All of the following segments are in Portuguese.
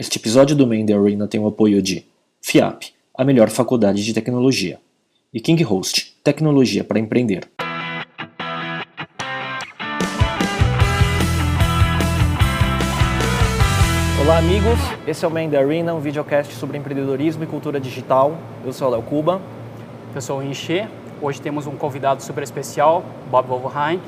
Este episódio do Main The Arena tem o apoio de FIAP, a melhor faculdade de tecnologia, e King Host, tecnologia para empreender. Olá amigos, esse é o Main The Arena, um videocast sobre empreendedorismo e cultura digital. Eu sou o Léo Cuba. Eu sou o Inche. Hoje temos um convidado super especial, Bob Wolverheim,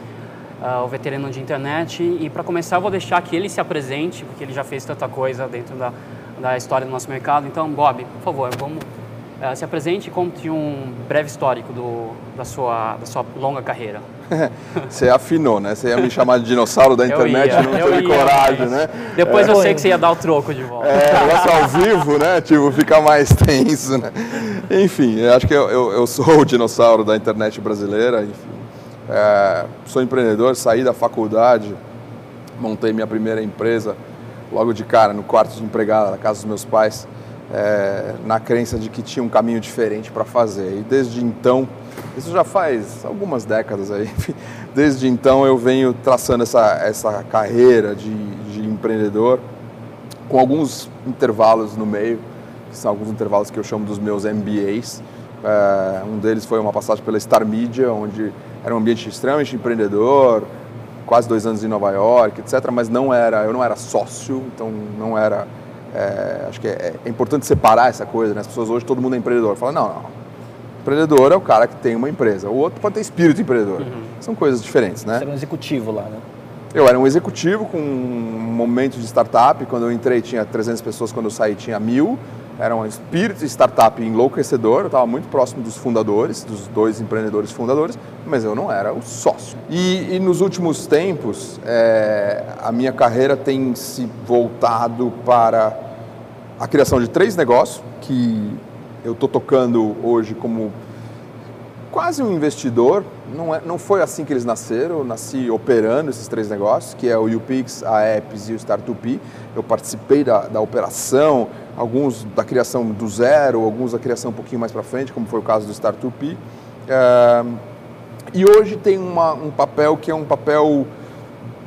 uh, o veterano de internet. E para começar, eu vou deixar que ele se apresente, porque ele já fez tanta coisa dentro da, da história do nosso mercado. Então, Bob, por favor, vamos uh, se apresente e conte um breve histórico do, da, sua, da sua longa carreira. você afinou, né? Você ia me chamar de dinossauro da internet, ia, não teve coragem, né? Depois é, eu sei que você ia dar o troco de volta. É, negócio ao vivo, né? Tipo, fica mais tenso, né? Enfim, eu acho que eu, eu, eu sou o dinossauro da internet brasileira, enfim. É, sou empreendedor, saí da faculdade, montei minha primeira empresa logo de cara, no quarto de empregada, na casa dos meus pais, é, na crença de que tinha um caminho diferente para fazer. E desde então, isso já faz algumas décadas aí, desde então eu venho traçando essa, essa carreira de, de empreendedor, com alguns intervalos no meio, que são alguns intervalos que eu chamo dos meus MBAs. É, um deles foi uma passagem pela Star Media, onde era um ambiente extremamente empreendedor, quase dois anos em Nova York, etc. Mas não era, eu não era sócio, então não era. É, acho que é, é, importante separar essa coisa, né? As pessoas hoje todo mundo é empreendedor. Fala não, não. Empreendedor é o cara que tem uma empresa. O outro pode ter espírito empreendedor. Uhum. São coisas diferentes, né? Você era um executivo lá, né? Eu era um executivo com um momento de startup. Quando eu entrei tinha 300 pessoas, quando eu saí tinha mil. Era um espírito startup enlouquecedor, eu estava muito próximo dos fundadores, dos dois empreendedores fundadores, mas eu não era o sócio. E, e nos últimos tempos, é, a minha carreira tem se voltado para a criação de três negócios que eu estou tocando hoje como quase um investidor. Não, é, não foi assim que eles nasceram, eu nasci operando esses três negócios, que é o UPix, a Apps e o Startup. Eu participei da, da operação, alguns da criação do zero, alguns da criação um pouquinho mais para frente, como foi o caso do Startup. É, e hoje tem uma, um papel que é um papel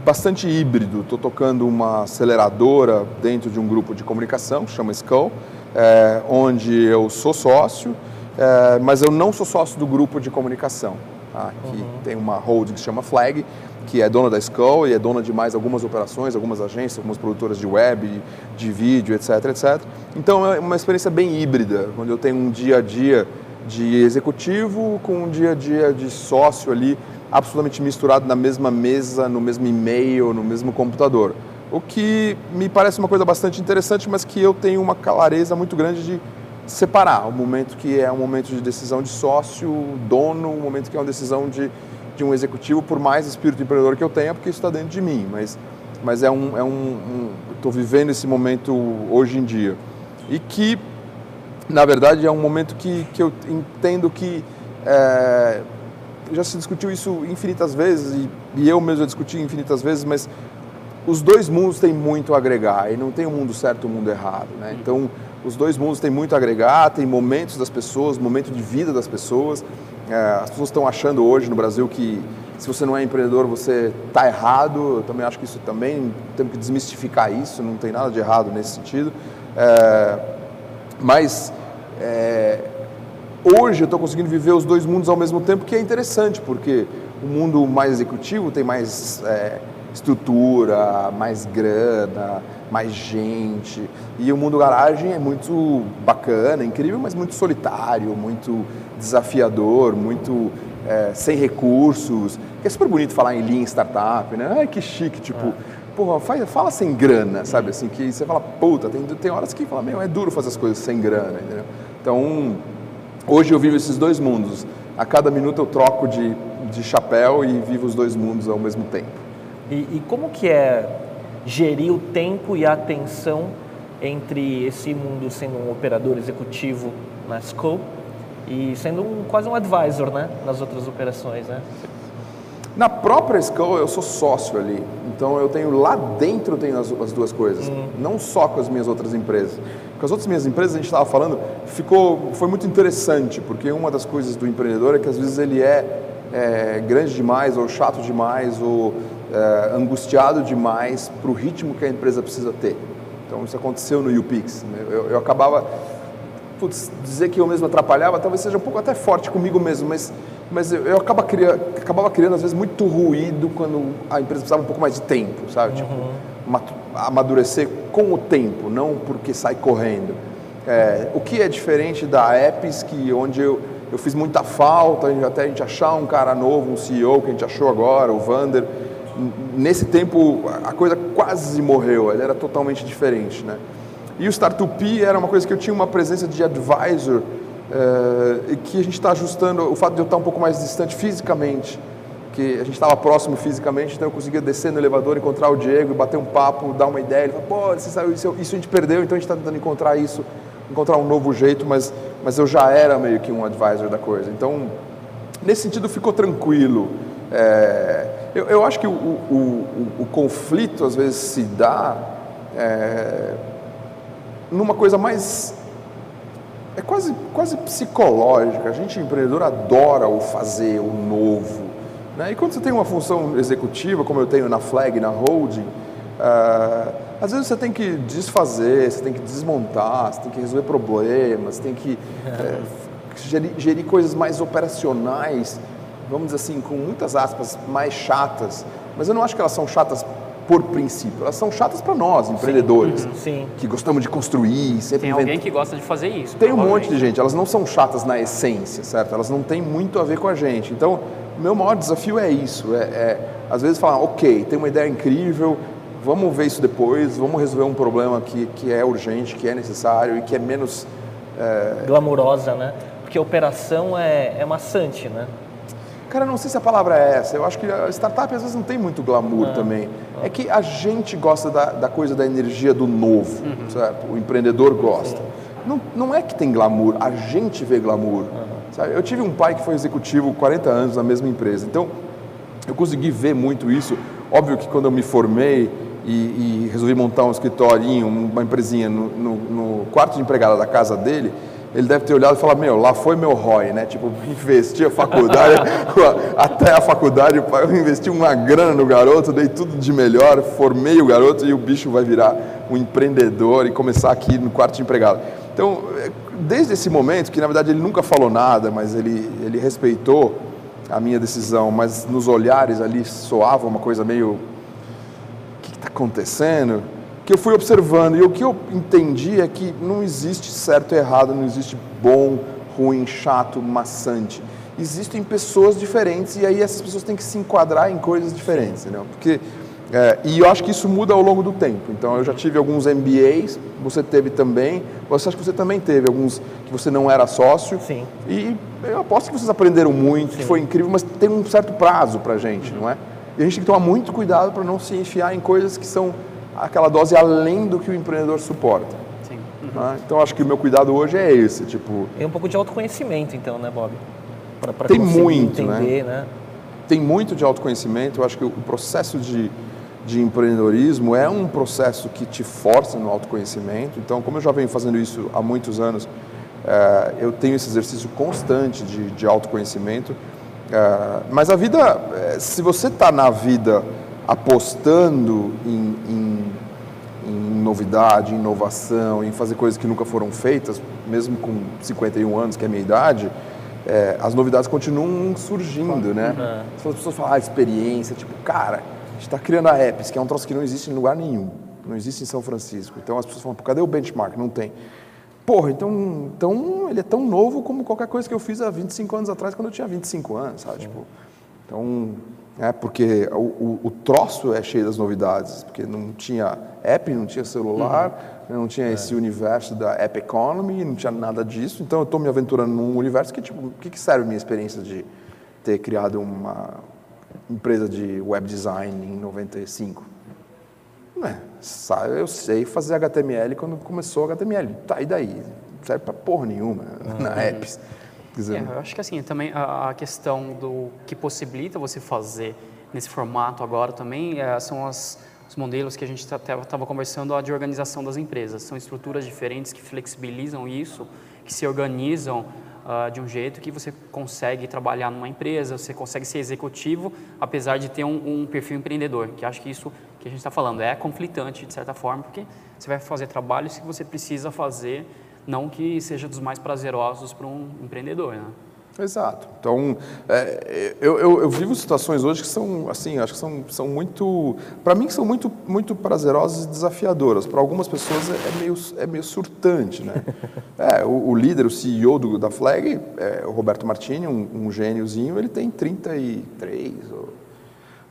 bastante híbrido. Estou tocando uma aceleradora dentro de um grupo de comunicação, chama Skull, é, onde eu sou sócio, é, mas eu não sou sócio do grupo de comunicação, tá? que uhum. tem uma holding que se chama Flag, que é dona da Skull e é dona de mais algumas operações, algumas agências, algumas produtoras de web, de vídeo, etc, etc. Então é uma experiência bem híbrida, onde eu tenho um dia a dia de executivo com um dia a dia de sócio ali, absolutamente misturado na mesma mesa, no mesmo e-mail, no mesmo computador. O que me parece uma coisa bastante interessante, mas que eu tenho uma clareza muito grande de separar o momento que é um momento de decisão de sócio, dono, o momento que é uma decisão de, de um executivo, por mais espírito empreendedor que eu tenha, porque isso está dentro de mim. Mas, mas é um. É um Estou um, vivendo esse momento hoje em dia. E que, na verdade, é um momento que, que eu entendo que. É, já se discutiu isso infinitas vezes, e, e eu mesmo já discuti infinitas vezes, mas os dois mundos têm muito a agregar e não tem um mundo certo e um mundo errado. Né? Então, os dois mundos têm muito a agregar, tem momentos das pessoas, momento de vida das pessoas. É, as pessoas estão achando hoje no Brasil que se você não é empreendedor você está errado. Eu também acho que isso também temos que desmistificar isso. Não tem nada de errado nesse sentido. É, mas é, hoje eu estou conseguindo viver os dois mundos ao mesmo tempo, que é interessante porque o mundo mais executivo tem mais é, estrutura, mais grana, mais gente. E o mundo garagem é muito bacana, incrível, mas muito solitário, muito desafiador, muito é, sem recursos. É super bonito falar em Lean Startup, né? Ai, que chique, tipo, é. porra, faz, fala sem grana, sabe? Assim, que você fala, puta, tem, tem horas que fala, meu, é duro fazer as coisas sem grana, entendeu? Então, hoje eu vivo esses dois mundos. A cada minuto eu troco de, de chapéu e vivo os dois mundos ao mesmo tempo. E, e como que é gerir o tempo e a atenção entre esse mundo sendo um operador executivo na Scope e sendo um, quase um advisor né, nas outras operações, né? Na própria Skull eu sou sócio ali, então eu tenho lá dentro tenho as, as duas coisas, hum. não só com as minhas outras empresas. Com as outras minhas empresas a gente estava falando, ficou, foi muito interessante, porque uma das coisas do empreendedor é que às vezes ele é, é grande demais ou chato demais ou é, angustiado demais para o ritmo que a empresa precisa ter. Então isso aconteceu no UPix. Né? Eu, eu acabava, putz, dizer que eu mesmo atrapalhava, talvez seja um pouco até forte comigo mesmo, mas, mas eu, eu acaba criando, acabava criando às vezes muito ruído quando a empresa precisava um pouco mais de tempo, sabe? Tipo, amadurecer com o tempo, não porque sai correndo. É, o que é diferente da Apps, que onde eu, eu fiz muita falta, até a gente achar um cara novo, um CEO que a gente achou agora, o Vander. Nesse tempo a coisa quase morreu, ele era totalmente diferente, né? E o Startup era uma coisa que eu tinha uma presença de advisor é, que a gente está ajustando, o fato de eu estar um pouco mais distante fisicamente, que a gente estava próximo fisicamente, então eu conseguia descer no elevador, encontrar o Diego, bater um papo, dar uma ideia, ele falou, pô, você saiu, isso, isso a gente perdeu, então a gente está tentando encontrar isso encontrar um novo jeito, mas, mas eu já era meio que um advisor da coisa. Então, nesse sentido, ficou tranquilo. É, eu, eu, acho que o, o, o, o, conflito às vezes se dá é, numa coisa mais. É quase, quase psicológica. A gente, empreendedor, adora o fazer, o novo. Né? E quando você tem uma função executiva, como eu tenho na Flag, na Holding, uh, às vezes você tem que desfazer, você tem que desmontar, você tem que resolver problemas, tem que é, gerir, gerir, coisas mais operacionais, vamos dizer assim, com muitas aspas, mais chatas. Mas eu não acho que elas são chatas por princípio, elas são chatas para nós, empreendedores, sim, uhum, sim. que gostamos de construir. Sempre tem alguém que gosta de fazer isso. Tem um monte de gente, elas não são chatas na essência, certo? Elas não têm muito a ver com a gente. Então, o meu maior desafio é isso, é, é às vezes falar, ok, tem uma ideia incrível, vamos ver isso depois, vamos resolver um problema que, que é urgente, que é necessário e que é menos... É... Glamurosa, né? Porque operação é, é maçante, né? Cara, não sei se a palavra é essa. Eu acho que a startup às vezes não tem muito glamour também. É que a gente gosta da, da coisa da energia do novo, uhum. certo? O empreendedor gosta. Não, não é que tem glamour, a gente vê glamour. Uhum. Sabe? Eu tive um pai que foi executivo 40 anos na mesma empresa. Então, eu consegui ver muito isso. Óbvio que quando eu me formei, e, e resolvi montar um escritorinho, uma empresinha no, no, no, quarto de empregada da casa dele, ele deve ter olhado e falado, meu, lá foi meu ROI, né? Tipo, investi a faculdade, até a faculdade eu investi uma grana no garoto, dei tudo de melhor, formei o garoto e o bicho vai virar um empreendedor e começar aqui no quarto de empregada. Então, desde esse momento, que na verdade ele nunca falou nada, mas ele, ele respeitou a minha decisão, mas nos olhares ali soava uma coisa meio está acontecendo, que eu fui observando. E o que eu entendi é que não existe certo e errado, não existe bom, ruim, chato, maçante. Existem pessoas diferentes e aí essas pessoas têm que se enquadrar em coisas diferentes, entendeu? Porque é, e eu acho que isso muda ao longo do tempo. Então, eu já tive alguns MBAs, você teve também. Você acha que você também teve alguns que você não era sócio. Sim. E eu aposto que vocês aprenderam muito, Sim. que foi incrível, mas tem um certo prazo para a gente, não é? E a gente tem que tomar muito cuidado para não se enfiar em coisas que são aquela dose além do que o empreendedor suporta. Sim. Uhum. Né? Então acho que o meu cuidado hoje é esse, tipo. Tem um pouco de autoconhecimento, então, né, Bob? Pra, pra tem muito, né? entender, né? né? Tem muito de autoconhecimento. Eu acho que o processo de, de empreendedorismo é um processo que te força no autoconhecimento. Então, como eu já venho fazendo isso há muitos anos, é, eu tenho esse exercício constante de, de autoconhecimento. É, mas a vida, é, se você está na vida apostando em, em, novidade, inovação, em fazer coisas que nunca foram feitas, mesmo com 51 anos, que é a minha idade, é, as novidades continuam surgindo, né? Uhum. As pessoas falam, ah, experiência, tipo, cara, a gente está criando a Apps, que é um troço que não existe em lugar nenhum, não existe em São Francisco. Então as pessoas falam, cadê o benchmark? Não tem. Porra, então, então ele é tão novo como qualquer coisa que eu fiz há 25 anos atrás, quando eu tinha 25 anos, sabe? Tipo, então, é porque o, o, o, troço é cheio das novidades, porque não tinha app, não tinha celular, uhum. não tinha é. esse universo da app economy, não tinha nada disso. Então, eu estou me aventurando num universo que, tipo, o que, que serve a minha experiência de ter criado uma empresa de web design em 95? É, eu sei fazer HTML quando começou HTML. Tá, e daí? Não serve para porra nenhuma uhum. na apps. Dizer, é, eu acho que assim, também a, a, questão do que possibilita você fazer nesse formato agora também é, são as, os modelos que a gente estava conversando de organização das empresas. São estruturas diferentes que flexibilizam isso, que se organizam uh, de um jeito que você consegue trabalhar numa empresa, você consegue ser executivo, apesar de ter um, um perfil empreendedor, que acho que isso que a gente está falando. É conflitante, de certa forma, porque você vai fazer trabalhos que você precisa fazer, não que seja dos mais prazerosos para um empreendedor, né? Exato. Então, é, eu, eu, eu, vivo situações hoje que são, assim, acho que são, são muito, para mim, são muito, muito prazerosas e desafiadoras. Para algumas pessoas é, é, meio, é meio surtante, né? É, o, o líder, o CEO do, da Flag, é, o Roberto Martini, um, um gêniozinho, ele tem 33. Ou...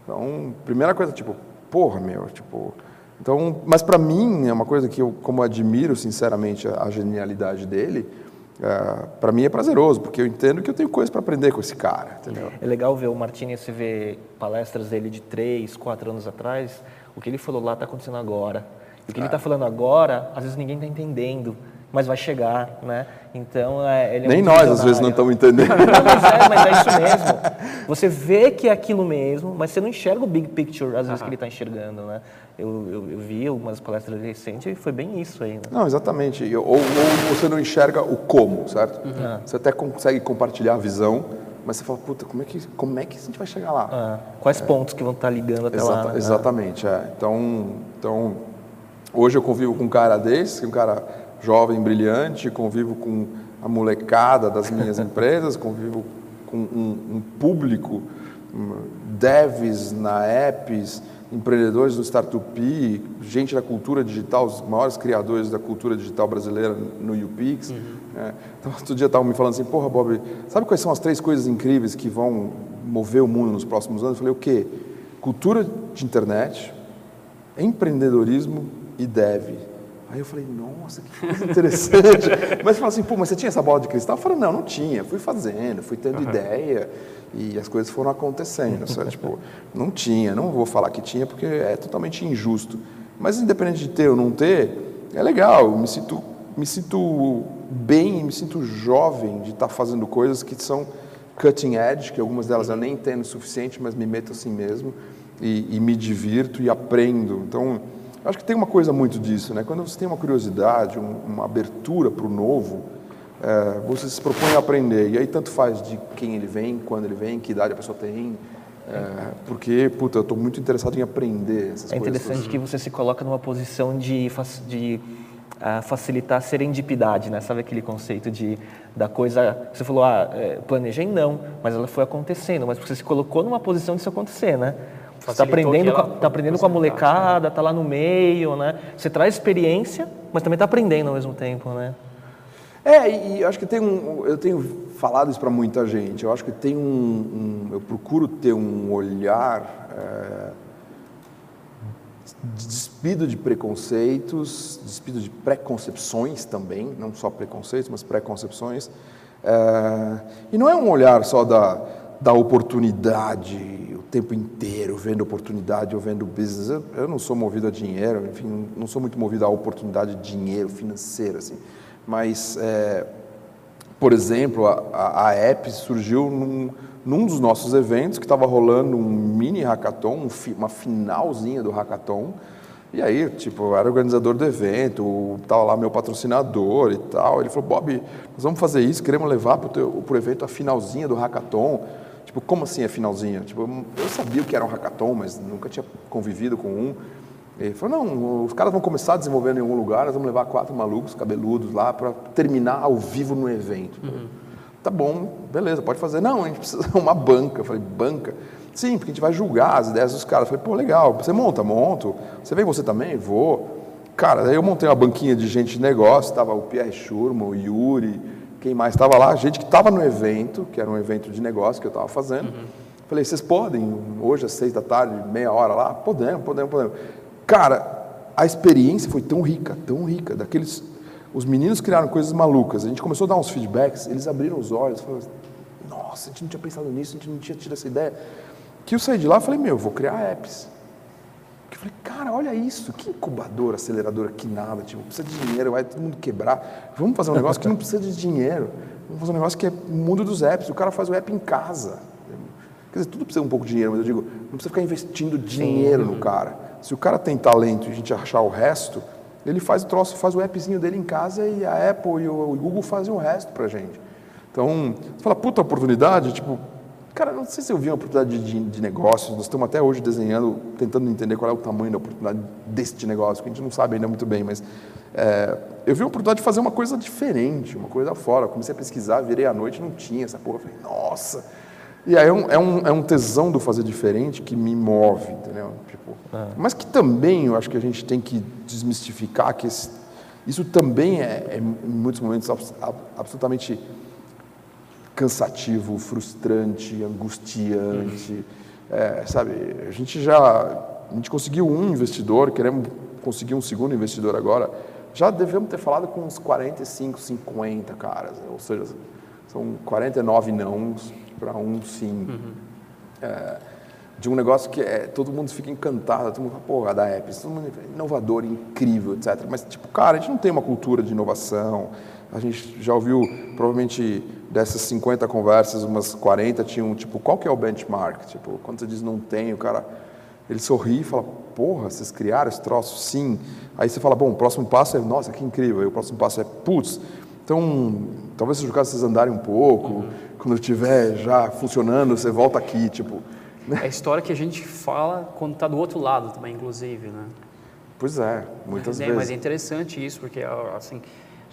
Então, primeira coisa, tipo, porra, meu, tipo... Então, mas para mim, é uma coisa que eu, como admiro sinceramente a, a genialidade dele, é, para mim é prazeroso, porque eu entendo que eu tenho coisa para aprender com esse cara, entendeu? É legal ver o Martini, você vê palestras dele de três, quatro anos atrás, o que ele falou lá está acontecendo agora. E o que é. ele está falando agora, às vezes ninguém está entendendo mas vai chegar, né? Então, é, ele é Nem nós, às vezes, não estamos entendendo. Não, mas, é, mas é isso mesmo. Você vê que é aquilo mesmo, mas você não enxerga o big picture, às vezes, que ele está enxergando, né? Eu, eu, eu, vi algumas palestras recentes e foi bem isso aí. Né? Não, exatamente. Ou, ou, você não enxerga o como, certo? Uhum. Você até consegue compartilhar a visão, mas você fala, puta, como é que, como é que a gente vai chegar lá? Ah, quais é. pontos que vão estar ligando até Exata, lá? Né? Exatamente, é. Então, então, hoje eu convivo com um cara desse, um cara jovem, brilhante, convivo com a molecada das minhas empresas, convivo com um, um público, um, devs na apps, empreendedores do Startup, gente da cultura digital, os maiores criadores da cultura digital brasileira no UPix. Uhum. É. Então, outro dia estavam me falando assim, porra, Bob, sabe quais são as três coisas incríveis que vão mover o mundo nos próximos anos? Eu falei, o quê? Cultura de internet, empreendedorismo e dev. Aí eu falei, nossa, que coisa interessante. mas fala assim, pô, mas você tinha essa bola de cristal? Eu falei, não, não tinha. Fui fazendo, fui tendo uhum. ideia e as coisas foram acontecendo. Só, tipo, não tinha, não vou falar que tinha porque é totalmente injusto. Mas independente de ter ou não ter, é legal. Eu me sinto, me sinto bem, me sinto jovem de estar fazendo coisas que são cutting edge, que algumas delas eu nem entendo o suficiente, mas me meto assim mesmo e, e me divirto e aprendo. Então Acho que tem uma coisa muito disso, né? Quando você tem uma curiosidade, um, uma abertura para o novo, é, você se propõe a aprender. E aí tanto faz de quem ele vem, quando ele vem, que idade a pessoa tem, é, porque, puta, eu estou muito interessado em aprender essas é coisas. É interessante que você se coloca numa posição de, de uh, facilitar a serendipidade, né? Sabe aquele conceito de da coisa... Você falou, ah, é, planejei não, mas ela foi acontecendo. Mas você se colocou numa posição disso acontecer, né? Você está aprendendo, ela, tá aprendendo com a molecada, está lá no meio, né? Você traz experiência, mas também está aprendendo ao mesmo tempo, né? É, e acho que tem um, eu tenho falado isso para muita gente. Eu acho que tem um, um, eu procuro ter um olhar é, despido de preconceitos, despido de preconcepções também, não só preconceitos, mas preconcepções. É, e não é um olhar só da, da oportunidade tempo inteiro vendo oportunidade ou vendo business. Eu, eu, não sou movido a dinheiro, enfim, não sou muito movido a oportunidade de dinheiro financeiro, assim. Mas, é, por exemplo, a, a, a app surgiu num, num dos nossos eventos que estava rolando um mini hackathon, um fi, uma finalzinha do hackathon. E aí, tipo, eu era organizador do evento, estava lá meu patrocinador e tal. Ele falou, Bob, nós vamos fazer isso, queremos levar para o evento a finalzinha do hackathon. Tipo, como assim a finalzinha? Tipo, eu sabia o que era um hackathon, mas nunca tinha convivido com um. Ele falou, não, os caras vão começar desenvolvendo em algum lugar, nós vamos levar quatro malucos cabeludos lá para terminar ao vivo no evento. Uhum. Tá bom, beleza, pode fazer. Não, a gente precisa de uma banca. Eu falei, banca? Sim, porque a gente vai julgar as ideias dos caras. Eu falei, pô, legal, você monta? Monto. Você vem você também? Vou. Cara, daí eu montei uma banquinha de gente de negócio, estava o Pierre Schurman, o Yuri, quem mais estava lá? Gente que estava no evento, que era um evento de negócio que eu estava fazendo. Uhum. Falei, vocês podem, hoje às seis da tarde, meia hora lá? Podemos, podemos, podemos. Cara, a experiência foi tão rica, tão rica, daqueles... Os meninos criaram coisas malucas. A gente começou a dar uns feedbacks, eles abriram os olhos, falaram, nossa, a gente não tinha pensado nisso, a gente não tinha tido essa ideia. Que eu saí de lá e falei, meu, vou criar apps. Falei, cara, olha isso, que incubadora, aceleradora, que nada, tipo, precisa de dinheiro, vai todo mundo quebrar. Vamos fazer um negócio que não precisa de dinheiro. Vamos fazer um negócio que é o mundo dos apps. O cara faz o app em casa. Quer dizer, tudo precisa um pouco de dinheiro, mas eu digo, não precisa ficar investindo dinheiro Sim. no cara. Se o cara tem talento e a gente achar o resto, ele faz o troço, faz o appzinho dele em casa e a Apple e o Google fazem o resto pra gente. Então, você fala, puta oportunidade, tipo, Cara, não sei se eu vi uma oportunidade de, de negócios, nós estamos até hoje desenhando, tentando entender qual é o tamanho da oportunidade deste negócio, que a gente não sabe ainda muito bem, mas é, eu vi a oportunidade de fazer uma coisa diferente, uma coisa fora. Eu comecei a pesquisar, virei à noite, não tinha essa porra. Eu falei, nossa! E aí é um, é um, é um tesão do fazer diferente que me move, entendeu? Tipo, é. Mas que também eu acho que a gente tem que desmistificar que esse, isso também é, é, em muitos momentos, absolutamente cansativo, frustrante, angustiante. É, sabe, a gente já a gente conseguiu um investidor, queremos conseguir um segundo investidor agora. Já devemos ter falado com uns 45, 50 caras, ou seja, são 49 não para um sim. Uhum. É, de um negócio que é, todo mundo fica encantado, todo mundo fala, porra, da Apple, todo mundo é inovador, incrível, etc. Mas, tipo, cara, a gente não tem uma cultura de inovação, a gente já ouviu, provavelmente, dessas 50 conversas, umas 40 tinham, tipo, qual que é o benchmark? Tipo, quando você diz não tem, o cara, ele sorri e fala, porra, vocês criaram esse troço? Sim. Aí você fala, bom, o próximo passo é, nossa, que incrível. Aí o próximo passo é, putz, então, talvez seja o caso vocês andarem um pouco, uhum. quando estiver já funcionando, você volta aqui, tipo... Né? É a história que a gente fala quando está do outro lado também, inclusive, né? Pois é, muitas é, vezes. Mas é interessante isso, porque, assim,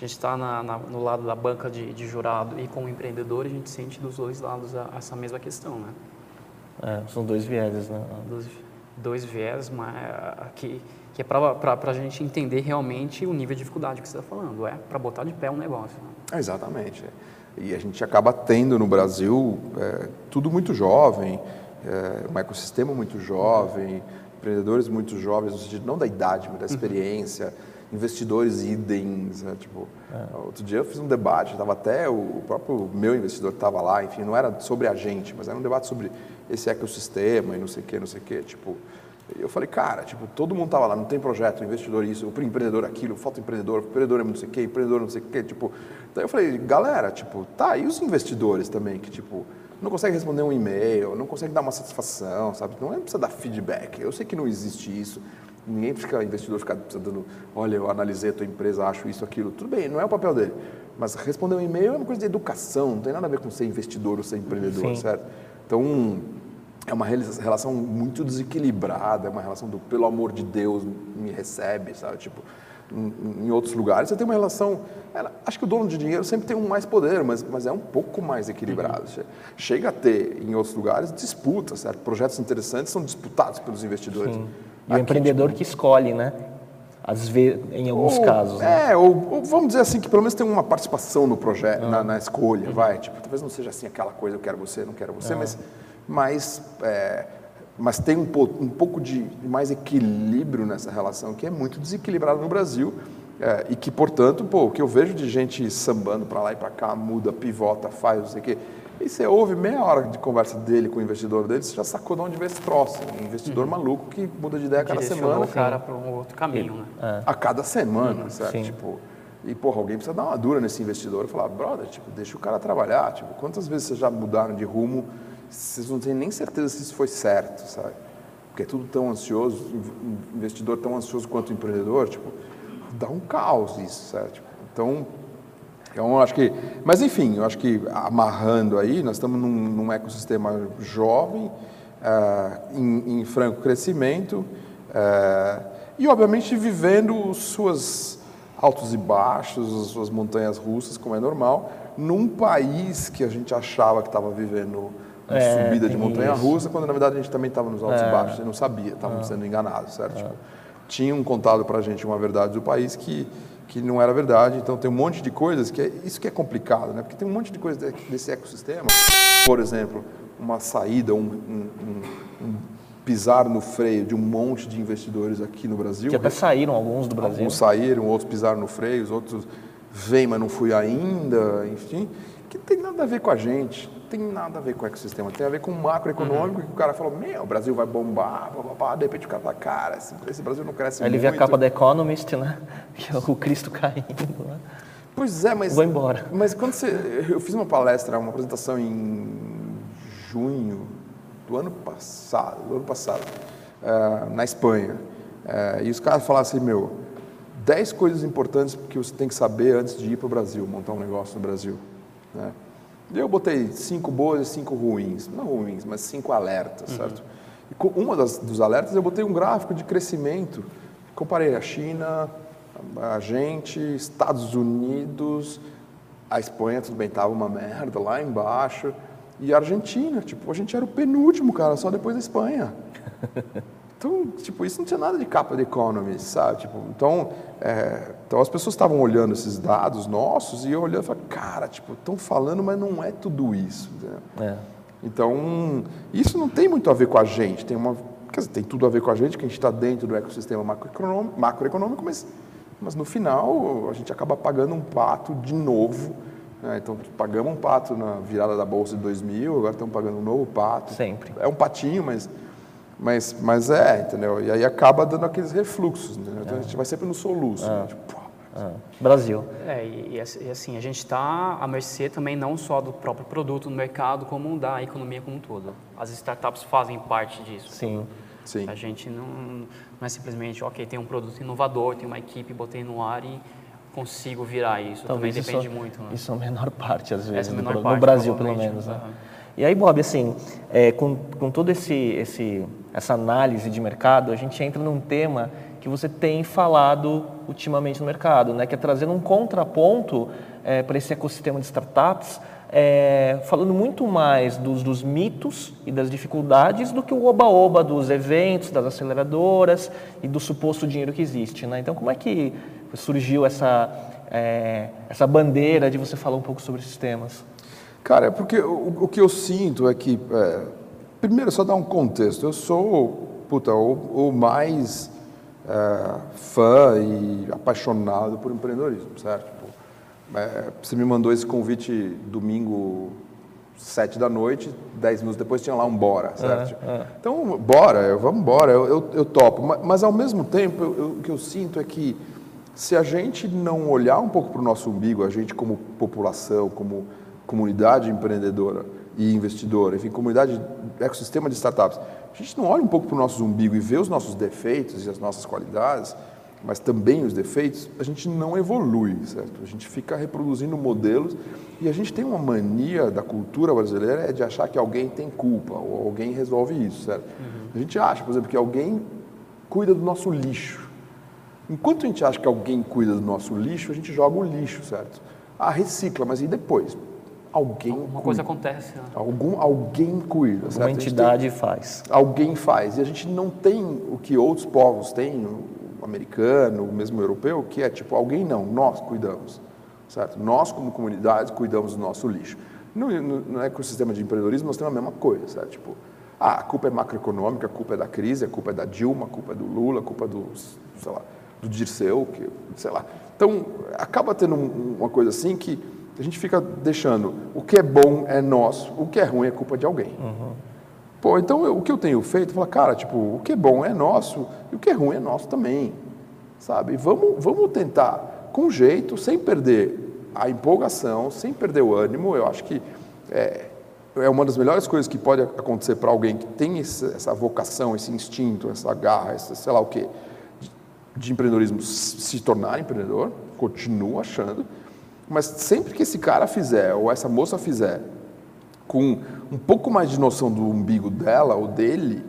gente está no lado da banca de, de, jurado e como empreendedor, a gente sente dos dois lados a, essa mesma questão, né? É, são dois vieses, né? Dois, dois vieses, mas que, que é para a gente entender realmente o nível de dificuldade que você está falando, é para botar de pé um negócio. Né? exatamente. E a gente acaba tendo no Brasil é, tudo muito jovem, é, um ecossistema muito jovem, empreendedores muito jovens, no sentido não da idade, mas da uhum. experiência. Uhum investidores idens, né? tipo, é. outro dia eu fiz um debate, estava até o próprio meu investidor estava lá, enfim, não era sobre a gente, mas era um debate sobre esse ecossistema e não sei o que, não sei o que, tipo, eu falei, cara, tipo, todo mundo estava lá, não tem projeto, investidor isso, o empreendedor aquilo, falta empreendedor, empreendedor é não sei o que, empreendedor não sei o que, tipo, daí eu falei, galera, tipo, tá, e os investidores também, que tipo, não consegue responder um e-mail, não consegue dar uma satisfação, sabe? Não é precisa dar feedback. Eu sei que não existe isso. Ninguém fica, investidor fica dando, olha, eu analisei a tua empresa, acho isso, aquilo. Tudo bem, não é o papel dele. Mas responder um e-mail é uma coisa de educação, não tem nada a ver com ser investidor ou ser empreendedor, Sim. certo? Então, é uma relação muito desequilibrada, é uma relação do, pelo amor de Deus, me recebe, sabe? Tipo, em, outros lugares você tem uma relação. Ela, acho que o dono de dinheiro sempre tem um mais poder, mas, mas é um pouco mais equilibrado. Uhum. Chega a ter, em outros lugares, disputas, certo? Projetos interessantes são disputados pelos investidores. Sim. E Aqui, o empreendedor tipo, que escolhe, né? Às vezes, em alguns ou, casos. Né? É, ou, ou, vamos dizer assim, que pelo menos tem uma participação no projeto, na, na, escolha, uhum. vai. Tipo, talvez não seja assim aquela coisa, eu quero você, não quero você, mas, mas, é, mas tem um, um pouco de mais equilíbrio nessa relação, que é muito desequilibrado no Brasil. É, e que, portanto, pô, o que eu vejo de gente sambando para lá e para cá, muda, pivota, faz, não sei o quê, e você ouve meia hora de conversa dele com o investidor dele, você já sacou de onde veio esse troço. Um investidor uhum. maluco que muda de ideia a cada semana. o cara para um outro caminho, né? É. A cada semana, uhum. certo? Sim. Tipo, e, porra, alguém precisa dar uma dura nesse investidor e falar, brother, tipo, deixa o cara trabalhar. Tipo, quantas vezes vocês já mudaram de rumo, vocês não têm nem certeza se isso foi certo, sabe? Porque é tudo tão ansioso, investidor tão ansioso quanto o empreendedor, tipo, dá um caos isso, certo? Tipo, então, então, acho que, mas enfim, eu acho que amarrando aí, nós estamos num, num ecossistema jovem, uh, em, em, franco crescimento, uh, e obviamente vivendo suas altos e baixos, suas montanhas russas, como é normal, num país que a gente achava que estava vivendo uma é, subida de montanha isso. russa, quando na verdade a gente também estava nos altos é. e baixos e não sabia, estávamos é. sendo enganados, certo? É. Tipo, tinham contado para a gente uma verdade do país que que não era verdade. Então tem um monte de coisas que é isso que é complicado, né? Porque tem um monte de coisas desse ecossistema. Por exemplo, uma saída, um, um, um, um pisar no freio de um monte de investidores aqui no Brasil. Que até saíram alguns do Brasil. Alguns saíram, outros pisaram no freio, os outros vêm, mas não fui ainda, enfim que não tem nada a ver com a gente, não tem nada a ver com o ecossistema, tem a ver com o macroeconômico, uhum. que o cara falou, meu, o Brasil vai bombar, blá, blá, blá. de repente o cara fala, cara, esse, esse Brasil não cresce Aí muito. ele vê a capa da Economist, né, que é o Cristo caindo, né? Pois é, mas... Vou embora. Mas quando você... Eu fiz uma palestra, uma apresentação em junho do ano passado, do ano passado, uh, na Espanha, uh, e os caras falaram assim, meu, 10 coisas importantes que você tem que saber antes de ir para o Brasil, montar um negócio no Brasil. Né? Eu botei cinco boas e cinco ruins. Não ruins, mas cinco alertas, certo? E com uma das, dos alertas eu botei um gráfico de crescimento. Comparei a China, a gente, Estados Unidos, a Espanha, tudo bem, tava uma merda lá embaixo. E a Argentina, tipo, a gente era o penúltimo, cara, só depois da Espanha. Então, tipo, isso não tinha nada de capa de Economist, sabe? Tipo, então, é, então, as pessoas estavam olhando esses dados nossos e eu olhando e falando, cara, tipo, estão falando, mas não é tudo isso. É. Então, isso não tem muito a ver com a gente, tem uma, quer dizer, tem tudo a ver com a gente, que a gente está dentro do ecossistema macroeconômico, macroeconômico mas, mas no final a gente acaba pagando um pato de novo. Né? Então, pagamos um pato na virada da Bolsa de 2000, agora estamos pagando um novo pato. Sempre. É um patinho, mas mas, mas é, entendeu? E aí acaba dando aqueles refluxos, entendeu? Então a gente vai sempre no soluço. Né? Tipo, Brasil. É, e, e, assim, a gente está à mercê também não só do próprio produto no mercado, como da economia como um todo. As startups fazem parte disso. Sim. Sim. A gente não, não é simplesmente, ok, tem um produto inovador, tem uma equipe, botei no ar e consigo virar isso. Talvez também depende isso, muito. Né? Isso é a menor parte, às vezes, Essa é a menor no, parte, no Brasil, pelo menos. Né? uhum. E aí, Bob, assim, é, com, com todo esse, esse essa análise de mercado, a gente entra num tema que você tem falado ultimamente no mercado, né? que é trazendo um contraponto é, para esse ecossistema de startups, é, falando muito mais dos, dos, mitos e das dificuldades do que o oba-oba dos eventos, das aceleradoras e do suposto dinheiro que existe. Né? Então, como é que surgiu essa, é, essa bandeira de você falar um pouco sobre esses temas? Cara, é porque o, o que eu sinto é que, é, primeiro, só dar um contexto. Eu sou, puta, o, o mais é, fã e apaixonado por empreendedorismo, certo? Tipo, é, você me mandou esse convite domingo sete da noite, dez minutos depois tinha lá um bora, certo? Então, bora, vamos embora, eu, eu, eu, topo. Mas, mas, ao mesmo tempo, eu, o que eu sinto é que se a gente não olhar um pouco para o nosso umbigo, a gente como população, como comunidade empreendedora e investidora, enfim, comunidade, ecossistema de startups, a gente não olha um pouco para o nosso umbigo e vê os nossos defeitos e as nossas qualidades, mas também os defeitos, a gente não evolui, certo? A gente fica reproduzindo modelos e a gente tem uma mania da cultura brasileira é de achar que alguém tem culpa ou alguém resolve isso, certo? Uhum. A gente acha, por exemplo, que alguém cuida do nosso lixo. Enquanto a gente acha que alguém cuida do nosso lixo, a gente joga o lixo, certo? Ah, recicla, mas e depois? Alguém Uma cuida. coisa acontece. Né? Algum, alguém cuida. Uma entidade tem, faz. Alguém faz. E a gente não tem o que outros povos têm, o americano, o mesmo europeu, que é tipo, alguém não, nós cuidamos. Certo? Nós, como comunidade, cuidamos do nosso lixo. No, no, no ecossistema de empreendedorismo, nós temos a mesma coisa. Certo? Tipo, ah, a culpa é macroeconômica, a culpa é da crise, a culpa é da Dilma, a culpa é do Lula, a culpa é do, sei lá, do Dirceu, que, sei lá. Então, acaba tendo uma coisa assim que a gente fica deixando o que é bom é nosso, o que é ruim é culpa de alguém. Uhum. Pô, então eu, o que eu tenho feito, falar, cara, tipo, o que é bom é nosso e o que é ruim é nosso também, sabe? Vamos, vamos tentar com jeito, sem perder a empolgação, sem perder o ânimo. Eu acho que é, é uma das melhores coisas que pode acontecer para alguém que tem esse, essa vocação, esse instinto, essa garra, essa, sei lá o quê, de, de empreendedorismo, se tornar empreendedor. Continuo achando mas sempre que esse cara fizer, ou essa moça fizer, com um pouco mais de noção do umbigo dela ou dele,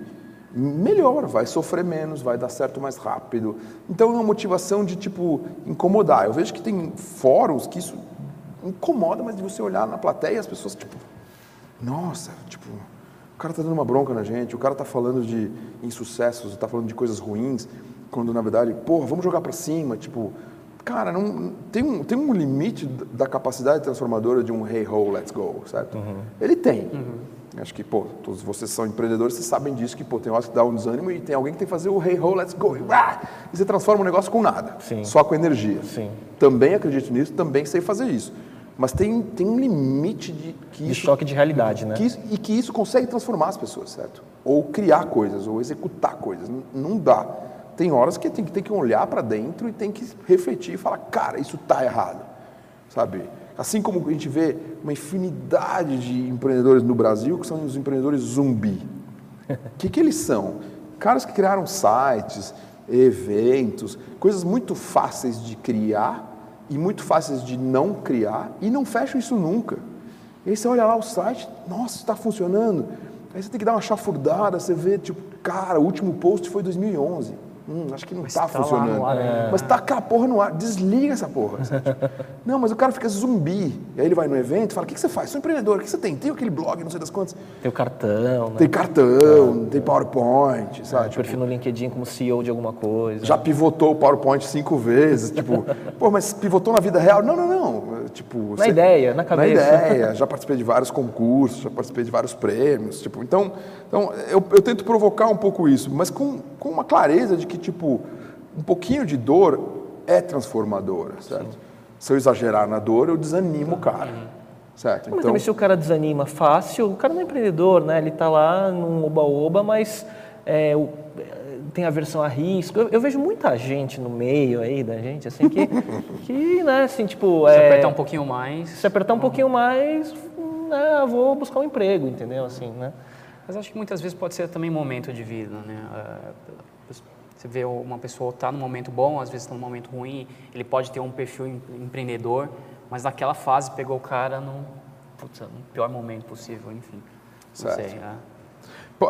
melhor, vai sofrer menos, vai dar certo mais rápido. Então é uma motivação de tipo incomodar. Eu vejo que tem fóruns que isso incomoda, mas de você olhar na plateia as pessoas tipo, nossa, tipo, o cara tá dando uma bronca na gente, o cara tá falando de insucessos, tá falando de coisas ruins, quando na verdade, porra, vamos jogar para cima, tipo, Cara, não, tem, um, tem um limite da capacidade transformadora de um hey ho, let's go, certo? Uhum. Ele tem. Uhum. Acho que, pô, todos vocês são empreendedores, vocês sabem disso, que, pô, tem horas que dá um desânimo e tem alguém que tem que fazer o hey ho, let's go, e, e você transforma o negócio com nada, Sim. só com energia. Sim. Também acredito nisso, também sei fazer isso. Mas tem, tem um limite de que de isso, choque de realidade, né? Que isso, e que isso consegue transformar as pessoas, certo? Ou criar coisas, ou executar coisas. Não, não dá tem horas que tem que ter que olhar para dentro e tem que refletir e falar, cara, isso está errado, sabe? Assim como a gente vê uma infinidade de empreendedores no Brasil que são os empreendedores zumbi. O que, que eles são? Caras que criaram sites, eventos, coisas muito fáceis de criar e muito fáceis de não criar e não fecham isso nunca. E aí você olha lá o site, nossa, está funcionando. Aí você tem que dar uma chafurdada, você vê, tipo, cara, o último post foi 2011. Hum, acho que não está tá funcionando. ar ainda. Mas tá aquela porra no ar, desliga essa porra. não, mas o cara fica zumbi. E aí ele vai no evento e fala: o que, que você faz? Sou empreendedor, o que você tem? Tem aquele blog, não sei das quantas. Tem o cartão, né? Tem cartão, tem PowerPoint, sabe? Tipo, perfil no LinkedIn como CEO de alguma coisa. já pivotou o PowerPoint cinco vezes, tipo, pô, mas pivotou na vida real? Não, não, não. Tipo, Na ideia, na cabeça. Na ideia, já participei de vários concursos, já participei de vários prêmios, tipo, então, então eu, eu tento provocar um pouco isso, mas com, com uma clareza de que, tipo, um pouquinho de dor é transformadora, certo? Se eu exagerar na dor, eu desanimo o cara, certo? Mas Então, também se o cara desanima fácil, o cara não é empreendedor, né? Ele tá lá num oba-oba, mas é, o- é, tem aversão a risco. Eu, eu vejo muita gente no meio aí da gente, assim, que, que né, assim, tipo... Se é, apertar um pouquinho mais. Se apertar um pouquinho mais, né, eu vou buscar um emprego, entendeu? Assim, né? Mas acho que muitas vezes pode ser também momento de vida, né? Eh, Você vê uma pessoa está num momento bom, às vezes está num momento ruim, ele pode ter um perfil em- empreendedor, mas naquela fase pegou o cara no, putz, no pior momento possível, enfim. Não Certo. sei. é.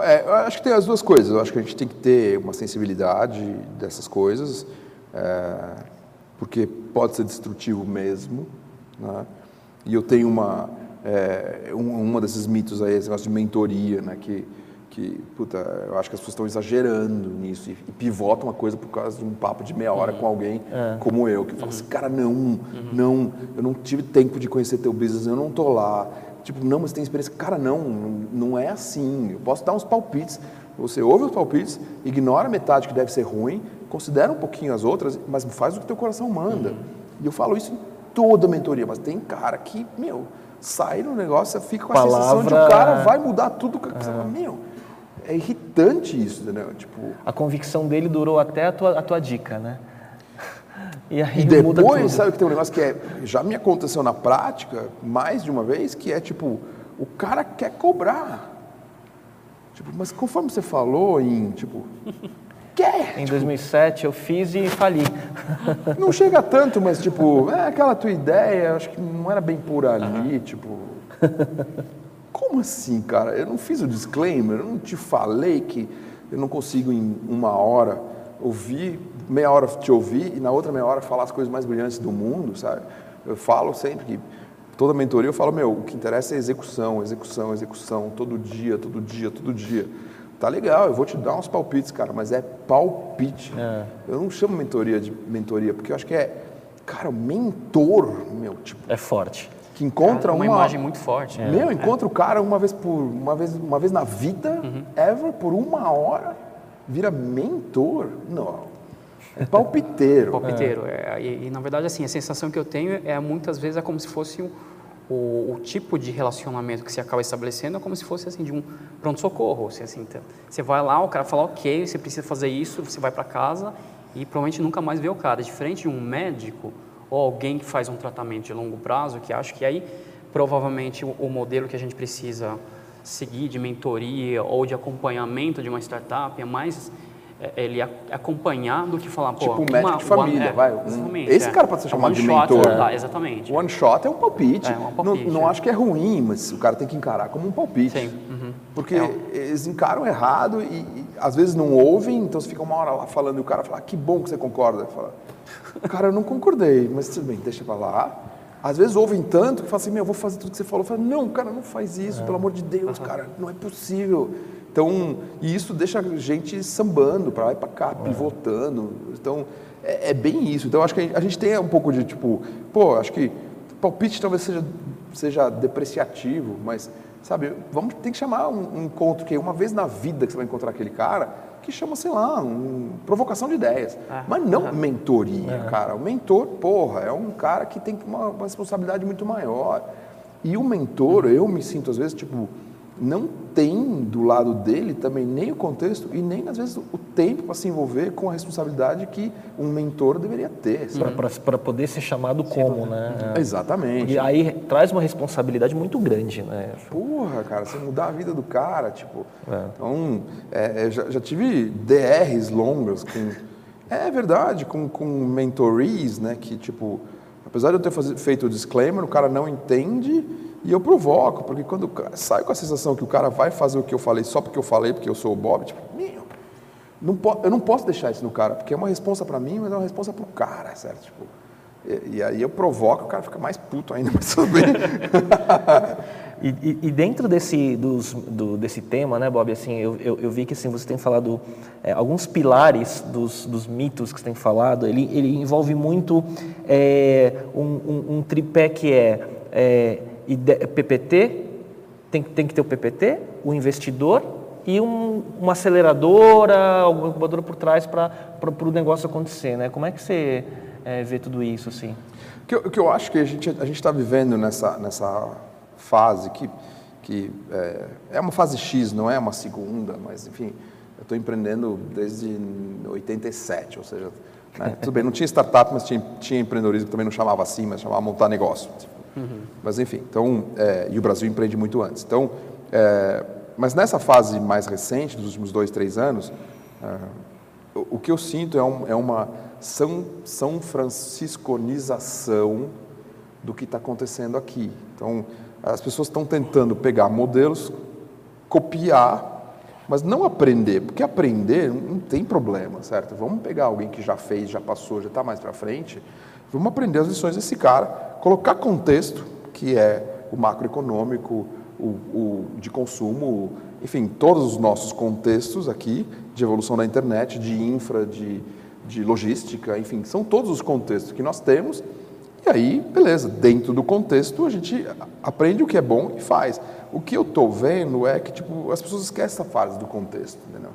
É, eu acho que tem as duas coisas. Eu acho que a gente tem que ter uma sensibilidade dessas coisas, é, porque pode ser destrutivo mesmo. Né? E eu tenho uma, é, um, uma desses mitos aí, esse negócio de mentoria, né? que, que puta, eu acho que as pessoas estão exagerando nisso e, e pivotam uma coisa por causa de um papo de meia hora com alguém como eu, que fala assim, cara, não, não, eu não tive tempo de conhecer teu business, eu não tô lá. Tipo, não, mas tem experiência. Cara, não, não é assim. Eu posso dar uns palpites. Você ouve os palpites, ignora metade que deve ser ruim, considera um pouquinho as outras, mas faz o que teu coração manda. E eu falo isso em toda mentoria, mas tem cara que, meu, sai no negócio, fica com a sensação de que o Palavra- cara vai mudar tudo. que Você fala, meu, é irritante isso, entendeu? Tipo, A convicção dele durou até a tua, a tua dica, né? E aí E depois, sabe que tem um negócio que é, já me aconteceu na prática, mais de uma vez, que é tipo, o cara quer cobrar. Tipo, mas conforme você falou em, tipo, quer. Em 2007 eu fiz e fali. Não chega tanto, mas tipo, é aquela tua ideia, acho que não era bem por ali, tipo. Como assim, cara? Eu não fiz o disclaimer, eu não te falei que eu não consigo em uma hora ouvir, meia hora te ouvir e na outra meia hora falar as coisas mais brilhantes do mundo, sabe? Eu falo sempre que toda mentoria eu falo, meu, o que interessa é execução, execução, execução, todo dia, todo dia, todo dia. Tá legal, eu vou te dar uns palpites, cara, mas é palpite. Eu não chamo mentoria de mentoria, porque eu acho que é, cara, o mentor, meu, tipo, É forte. que encontra É uma uma, imagem muito forte. né? Meu, encontra o cara uma vez por uma vez, uma vez na vida, ever, por uma hora, vira mentor? Não. É palpiteiro. palpiteiro. É, e, e, na verdade, assim, a sensação que eu tenho é muitas vezes é como se fosse o, o, o tipo de relacionamento que você acaba estabelecendo é como se fosse assim de um pronto-socorro. Você, assim, você vai lá, o cara fala, ok, você precisa fazer isso, você vai para casa e provavelmente nunca mais vê o cara. Diferente de um médico ou alguém que faz um tratamento de longo prazo, que acho que aí provavelmente o, o modelo que a gente precisa seguir de mentoria ou de acompanhamento de uma startup é mais é, ele a- acompanhar do que falar, pô, Tipo um uma- médico de família, é, vai. Um- esse é. cara pode ser É chamado one de shot, mentor. tá, exatamente. One shot é um palpite. É, um palpite, não não é. acho que é ruim, mas o cara tem que encarar como um palpite. Sim, uhum. Porque É. eles encaram errado e, e às vezes não ouvem, então você fica uma hora lá falando e o cara fala, ah, que bom que você concorda. Fala, cara, eu não concordei, mas tudo bem, deixa pra lá. Às vezes ouvem tanto que fala assim, meu, eu vou fazer tudo que você falou. Fala, não, cara, não faz isso, pelo amor de Deus, cara, não é possível. Então, e isso deixa a gente sambando para lá e para cá, pivotando. Então, é, é bem isso. Então, acho que a gente, a gente tem um pouco de tipo, pô, acho que palpite talvez seja, seja depreciativo, mas, sabe, vamos tem que chamar um, um encontro que uma vez na vida que você vai encontrar aquele cara, que chama, sei lá, um, provocação de ideias. Ah, mas não mentoria, cara. O mentor, porra, é um cara que tem uma, uma responsabilidade muito maior. E o mentor, eu me sinto às vezes, tipo, não tem do lado dele também nem o contexto e nem, às vezes, o tempo para se envolver com a responsabilidade que um mentor deveria ter. Para poder ser chamado como, né? É. Exatamente. E aí traz uma responsabilidade muito grande, né? Porra, cara, você mudar a vida do cara, tipo. Então, é, é, já, já tive DRs longas com. É verdade, com, com mentorees, né? Que, tipo, apesar de eu ter feito o disclaimer, o cara não entende E eu provoco, porque quando sai com a sensação que o cara vai fazer o que eu falei só porque eu falei, porque eu sou o Bob, tipo, meu, não eu não posso deixar isso no cara, porque é uma resposta para mim, mas é uma resposta para o cara, certo? Tipo, e, e, aí eu provoco, o cara fica mais puto ainda, mas tudo bem. e, e, e, dentro desse, dos, do, desse tema, né, Bob, assim, eu, eu, eu, vi que assim, você tem falado é, alguns pilares dos, dos mitos que você tem falado, ele, ele envolve muito é, um, um, um, tripé que é, é PPT, tem, tem que ter o PPT, o investidor e um, uma aceleradora, alguma incubadora por trás para o negócio acontecer, né? Como é que você é, ver tudo isso assim? O que, eu, que eu acho que a gente a está vivendo nessa nessa fase que que é, é, uma fase X, não é uma segunda, mas enfim, eu estou empreendendo desde 87, ou seja, né, tudo bem, não tinha startup, mas tinha, tinha empreendedorismo, também não chamava assim, mas chamava montar negócio. Tipo. Uhum. Mas enfim, então, é, e o Brasil empreende muito antes. Então, é, mas nessa fase mais recente, dos últimos dois, três anos, é, o, que eu sinto é, um, é uma são, são francisconização do que está acontecendo aqui. Então, as pessoas estão tentando pegar modelos, copiar, mas não aprender, porque aprender não tem problema, certo? Vamos pegar alguém que já fez, já passou, já está mais para frente, vamos aprender as lições desse cara, colocar contexto, que é o macroeconômico, o, o de consumo, enfim, todos os nossos contextos aqui de evolução da internet, de infra, de de logística, enfim, são todos os contextos que nós temos. E aí, beleza, dentro do contexto a gente aprende o que é bom e faz. O que eu estou vendo é que tipo, as pessoas esquecem essa fase do contexto, entendeu?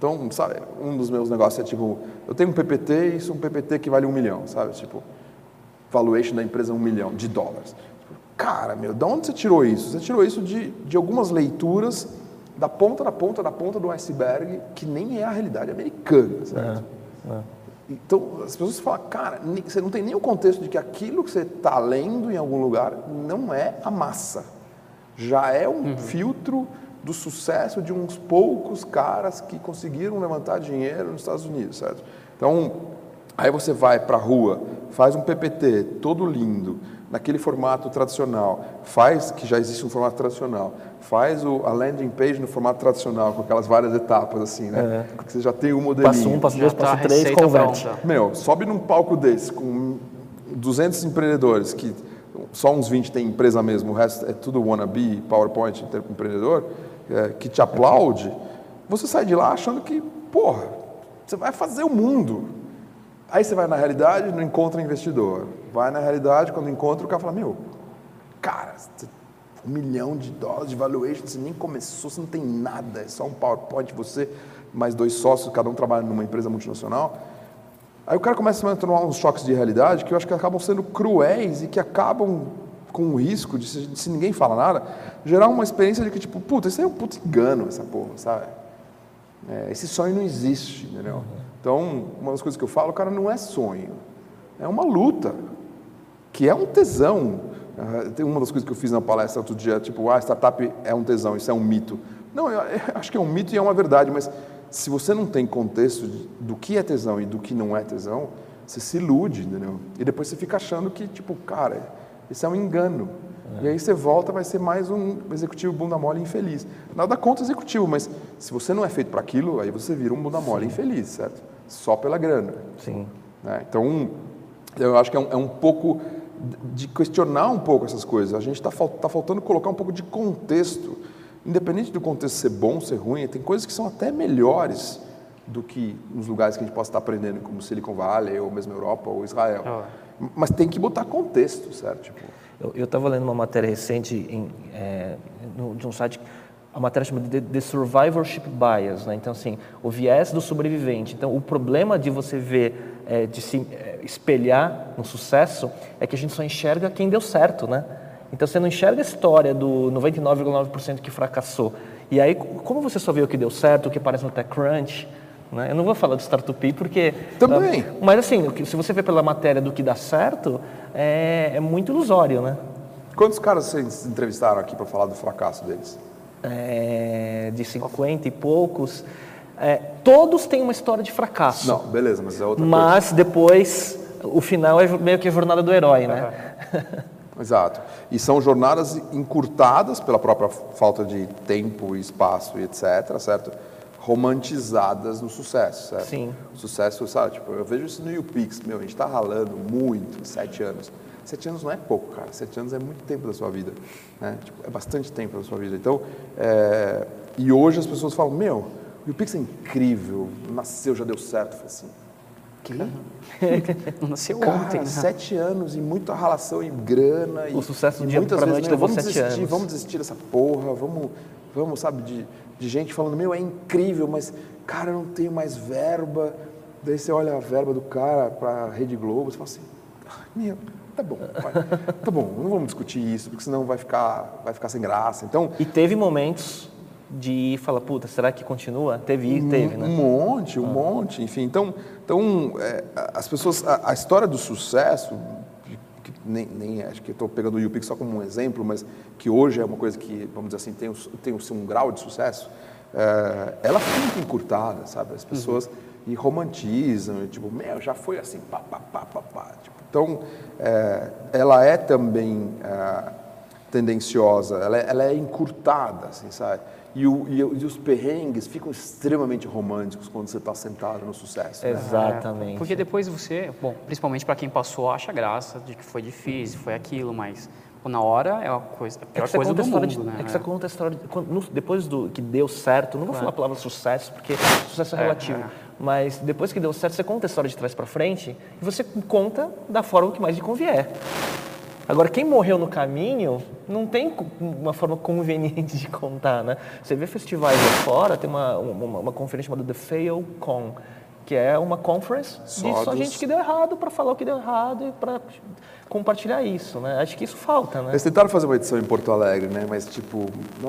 Então, sabe, um dos meus negócios é tipo, eu tenho um PPT isso é um PPT que vale um milhão, sabe? Tipo, valuation da empresa é um milhão de dólares. Cara, meu, de onde você tirou isso? Você tirou isso de, de algumas leituras da ponta da ponta da ponta do iceberg, que nem é a realidade americana, certo? É. É. Então, as pessoas falam, cara, você não tem nem o contexto de que aquilo que você está lendo em algum lugar não é a massa. Já é um uhum. filtro do sucesso de uns poucos caras que conseguiram levantar dinheiro nos Estados Unidos, certo? Então, aí você vai para a rua, faz um PPT todo lindo, naquele formato tradicional, faz, que já existe um formato tradicional, faz o, a landing page no formato tradicional, com aquelas várias etapas assim, né? É. Porque você já tem o modelinho. Passo um, passo dois, passo tá três, converte. Pronta. Meu, sobe num palco desse, com 200 empreendedores, que só uns 20 tem empresa mesmo, o resto é tudo wannabe, PowerPoint, empreendedor, é, que te aplaude, você sai de lá achando que, porra, você vai fazer o mundo. Aí você vai na realidade não encontra investidor. Vai na realidade, quando encontra, o cara fala, meu, cara, um milhão de dólares de valuation, você nem começou, você não tem nada, é só um PowerPoint, você, mais dois sócios, cada um trabalha numa empresa multinacional. Aí o cara começa a tomar uns choques de realidade que eu acho que acabam sendo cruéis e que acabam com o risco de, se, se ninguém fala nada, gerar uma experiência de que, tipo, puta, isso é um puto engano, essa porra, sabe? É, esse sonho não existe, entendeu? Então, uma das coisas que eu falo, cara, não é sonho, é uma luta, que é um tesão. Ah, tem uma das coisas que eu fiz na palestra outro dia, tipo, ah, startup é um tesão, isso é um mito. Não, eu acho que é um mito e é uma verdade, mas se você não tem contexto do que é tesão e do que não é tesão, você se ilude, entendeu? E depois você fica achando que, tipo, cara, isso é um engano. É. E aí você volta, vai ser mais um executivo bunda mole infeliz. Nada contra executivo, mas se você não é feito para aquilo, aí você vira um bunda mole Sim. infeliz, certo? Só pela grana. Sim. Né? Então, eu acho que é um, é um, pouco de questionar um pouco essas coisas. A gente está tá faltando colocar um pouco de contexto. Independente do contexto ser bom, ser ruim, tem coisas que são até melhores do que nos lugares que a gente possa estar aprendendo, como Silicon Valley, ou mesmo Europa, ou Israel. Oh. Mas tem que botar contexto, certo? Tipo, eu estava lendo uma matéria recente em, é, no, de um site, a matéria chama de The Survivorship Bias, né? então assim, o viés do sobrevivente. Então o problema de você ver, é, de se é, espelhar no sucesso, é que a gente só enxerga quem deu certo, né? Então você não enxerga a história do 99,9% que fracassou. E aí, como você só vê o que deu certo, o que aparece no TechCrunch, né? Eu não vou falar do Startup porque... Também. Uh, mas assim, se você vê pela matéria do que dá certo, é, é muito ilusório, né? Quantos caras vocês entrevistaram aqui para falar do fracasso deles? É, de 50 e poucos. É, todos têm uma história de fracasso. Não, beleza, mas é outra mas coisa. Mas depois, o final é meio que a jornada do herói, né? Exato. E são jornadas encurtadas pela própria falta de tempo, espaço e etc, certo? Romantizadas no sucesso, certo? Sim. O sucesso, sabe? Tipo, eu vejo isso no YouPix, meu, a gente está ralando muito, sete anos. Sete anos não é pouco, cara. Sete anos é muito tempo da sua vida, né? Tipo, é bastante tempo da sua vida. Então, é... e hoje as pessoas falam, meu, o YouPix é incrível, nasceu, já deu certo. Eu falei assim, que? Nasceu Cara, ontem. né? sete anos e muita relação e grana. E, O sucesso do e dia vezes, noite meu, levou vamos sete desistir, anos. Vamos desistir dessa porra, vamos, vamos sabe, de, de gente falando, meu, é incrível, mas, cara, eu não tenho mais verba. Daí você olha a verba do cara para a Rede Globo, você fala assim, "Ah, meu, tá bom, vai, tá bom, não vamos discutir isso, porque senão vai ficar, vai ficar sem graça. Então, E teve momentos de falar, puta, será que continua? Teve, teve, um né? monte, um monte, enfim. Então, então é, as pessoas, a, a história do sucesso, que nem, nem acho que estou pegando o YouPix só como um exemplo, mas que hoje é uma coisa que, vamos dizer assim, tem, tem seu um grau de sucesso, é, ela fica encurtada, sabe? As pessoas e romantizam, e, tipo, meu, já foi assim, pá, pá, pá, pá, pá. Tipo, então, é, ela é também é, tendenciosa, ela é, ela é encurtada, assim, sabe? E, o- e e os perrengues ficam extremamente românticos quando você está sentado no sucesso. né? Exatamente. É, Porque depois você, bom, principalmente para quem passou, acha graça de que foi difícil, foi aquilo, mas na hora é a, coisa, a É pior você coisa do mundo, de, né? é que você conta a história de, quando- depois do que deu certo, não vou falar a palavra sucesso, porque sucesso é É, relativo, é. mas depois que deu certo, você conta a história de trás para frente e você conta da forma que mais lhe convier. Agora, quem morreu no caminho, não tem uma forma conveniente de contar, né? Você vê festivais lá fora, tem uma, uma, uma conferência chamada The Fail Con, que é uma conference Só de só dos- gente que deu errado para falar o que deu errado e para compartilhar isso, né? Acho que isso falta, né? Eles tentaram fazer uma edição em Porto Alegre, né? Mas, tipo,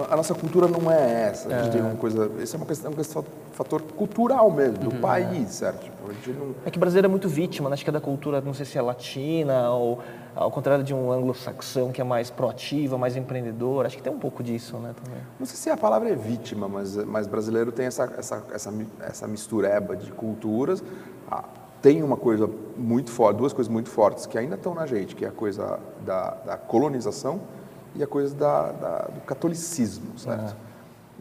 a nossa cultura não é essa. A gente tem uma coisa... Isso é uma questão, um questão- fator cultural mesmo, do país, certo? Tipo, não... É que o brasileiro é muito vítima, né? acho que é da cultura, não sei se é latina ou ao contrário de um anglo-saxão que é mais proativa, mais empreendedor. Acho que tem um pouco disso, né, também. Não sei se a palavra é vítima, mas, mas brasileiro tem essa, essa, essa, essa mistureba de culturas. Ah, tem uma coisa muito forte, duas coisas muito fortes que ainda estão na gente, que é a coisa da, da colonização e a coisa da, da- do catolicismo, certo?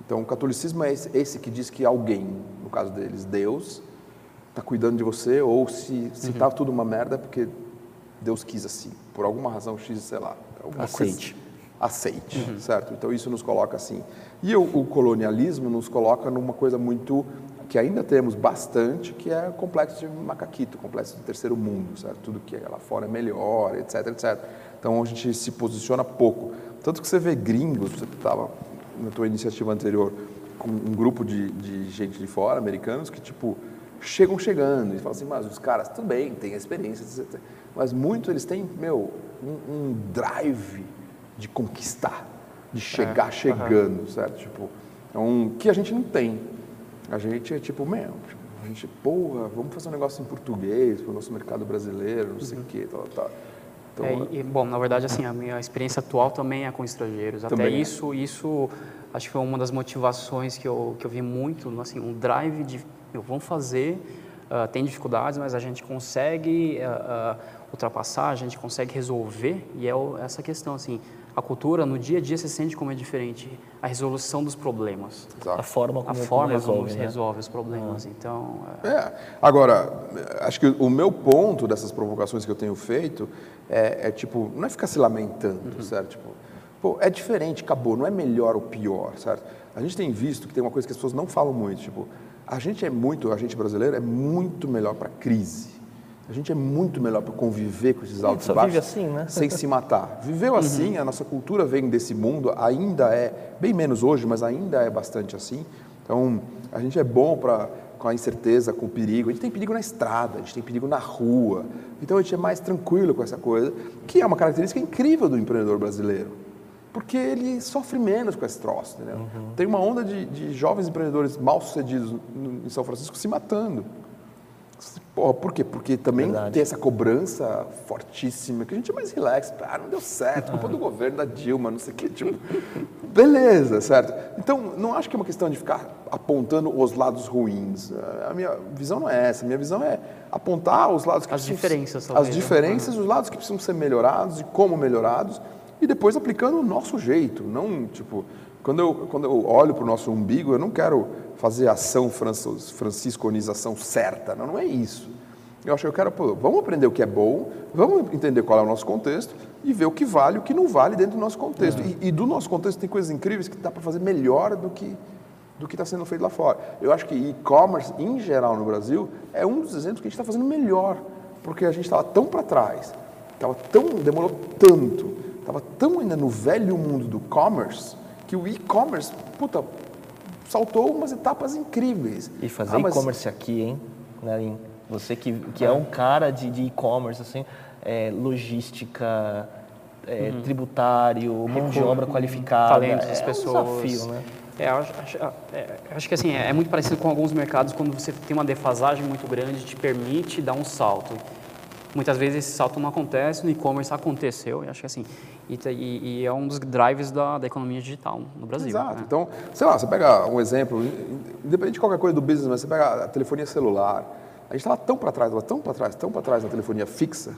Então, o catolicismo é esse, esse que diz que alguém, no caso deles, Deus, está cuidando de você, ou se se tá tudo uma merda é porque Deus quis assim, por alguma razão X, sei lá. alguma coisa- Aceite. aceite, certo? Então isso nos coloca assim. E o, o colonialismo nos coloca numa coisa muito que ainda temos bastante, que é o complexo de macaquito, o complexo do terceiro mundo, certo? Tudo que é lá fora é melhor, etc, etc. Então a gente se posiciona pouco. Tanto que você vê gringos, você estava na tua iniciativa anterior com um grupo de, de gente de fora, americanos, que tipo chegam chegando e falam assim, mas os caras tudo bem, têm experiência, etc. Mas muitos eles têm, meu, um, um drive de conquistar, de chegar chegando, certo? Tipo, é um que a gente não tem. A gente é tipo, meu, a gente, porra, vamos fazer um negócio em português para o nosso mercado brasileiro, não sei o quê, tal, tal. Então, É, e, bom, na verdade, assim, a minha experiência atual também é com estrangeiros. Até é. isso, isso acho que foi uma das motivações que eu, que eu vi muito, assim, um drive de, meu, vamos fazer, ah, tem dificuldades, mas a gente consegue ah, ultrapassar, a gente consegue resolver, e é o- essa questão, assim, a cultura, no dia a dia, você sente como é diferente, a resolução dos problemas, exato. A forma a como, como forma resolve, como se né? resolve os problemas. Então, é, É. Agora, acho que o meu ponto dessas provocações que eu tenho feito é, é, tipo, não é ficar se lamentando, certo? Tipo, pô, é diferente, acabou, não é melhor ou pior, certo? A gente tem visto que tem uma coisa que as pessoas não falam muito, tipo, a gente é muito, a gente brasileiro é muito melhor para crise. A gente é muito melhor para conviver com esses altos e baixos. vive assim, né? Sem se matar. Viveu assim, a nossa cultura vem desse mundo, ainda é, bem menos hoje, mas ainda é bastante assim. Então, a gente é bom para com a incerteza, com o perigo. A gente tem perigo na estrada, a gente tem perigo na rua. Então, a gente é mais tranquilo com essa coisa, que é uma característica incrível do empreendedor brasileiro. Porque ele sofre menos com esse troço, entendeu? Tem uma onda de, de jovens empreendedores mal sucedidos no- em São Francisco se matando. Porra, por quê? Porque também Verdade. tem essa cobrança fortíssima, que a gente é mais relax. Ah, não deu certo, culpa do governo, da Dilma, não sei o quê. Tipo, beleza, certo? Então, não acho que é uma questão de ficar apontando os lados ruins. A minha visão não é essa. A minha visão é apontar os lados que As precisam- diferenças, As talvez, né? diferenças, os lados que precisam ser melhorados e como melhorados, e depois aplicando o nosso jeito. Não, tipo, quando eu, quando eu olho para o nosso umbigo, eu não quero fazer ação francis- francisconização certa. Não, não é isso. Eu acho que eu quero, pô, vamos aprender o que é bom, vamos entender qual é o nosso contexto e ver o que vale e o que não vale dentro do nosso contexto. E, e do nosso contexto tem coisas incríveis que dá para fazer melhor do que do que está sendo feito lá fora. Eu acho que e-commerce, em geral, no Brasil, é um dos exemplos que a gente está fazendo melhor, porque a gente estava tão para trás, tava tão, demorou tanto, estava tão ainda no velho mundo do commerce, que o e-commerce, puta, saltou umas etapas incríveis. E fazer Ah, mas- e-commerce aqui, hein, Narim? Você que, que é um cara de de e-commerce, assim, é, logística, é, tributário, mão de obra qualificada. talentos das é pessoas. um desafio, né? É, acho, acho- é, eu acho que assim, é muito parecido com alguns mercados quando você tem uma defasagem muito grande, te permite dar um salto. Muitas vezes esse salto não acontece, no e-commerce aconteceu, e acho que assim, e, e- e é um dos drivers da, da economia digital no Brasil. Exato. né? Então, sei lá, você pega um exemplo, independente de qualquer coisa do business, mas você pega a telefonia celular. A gente estava tão para trás, estava tão para trás, tão para trás na telefonia fixa,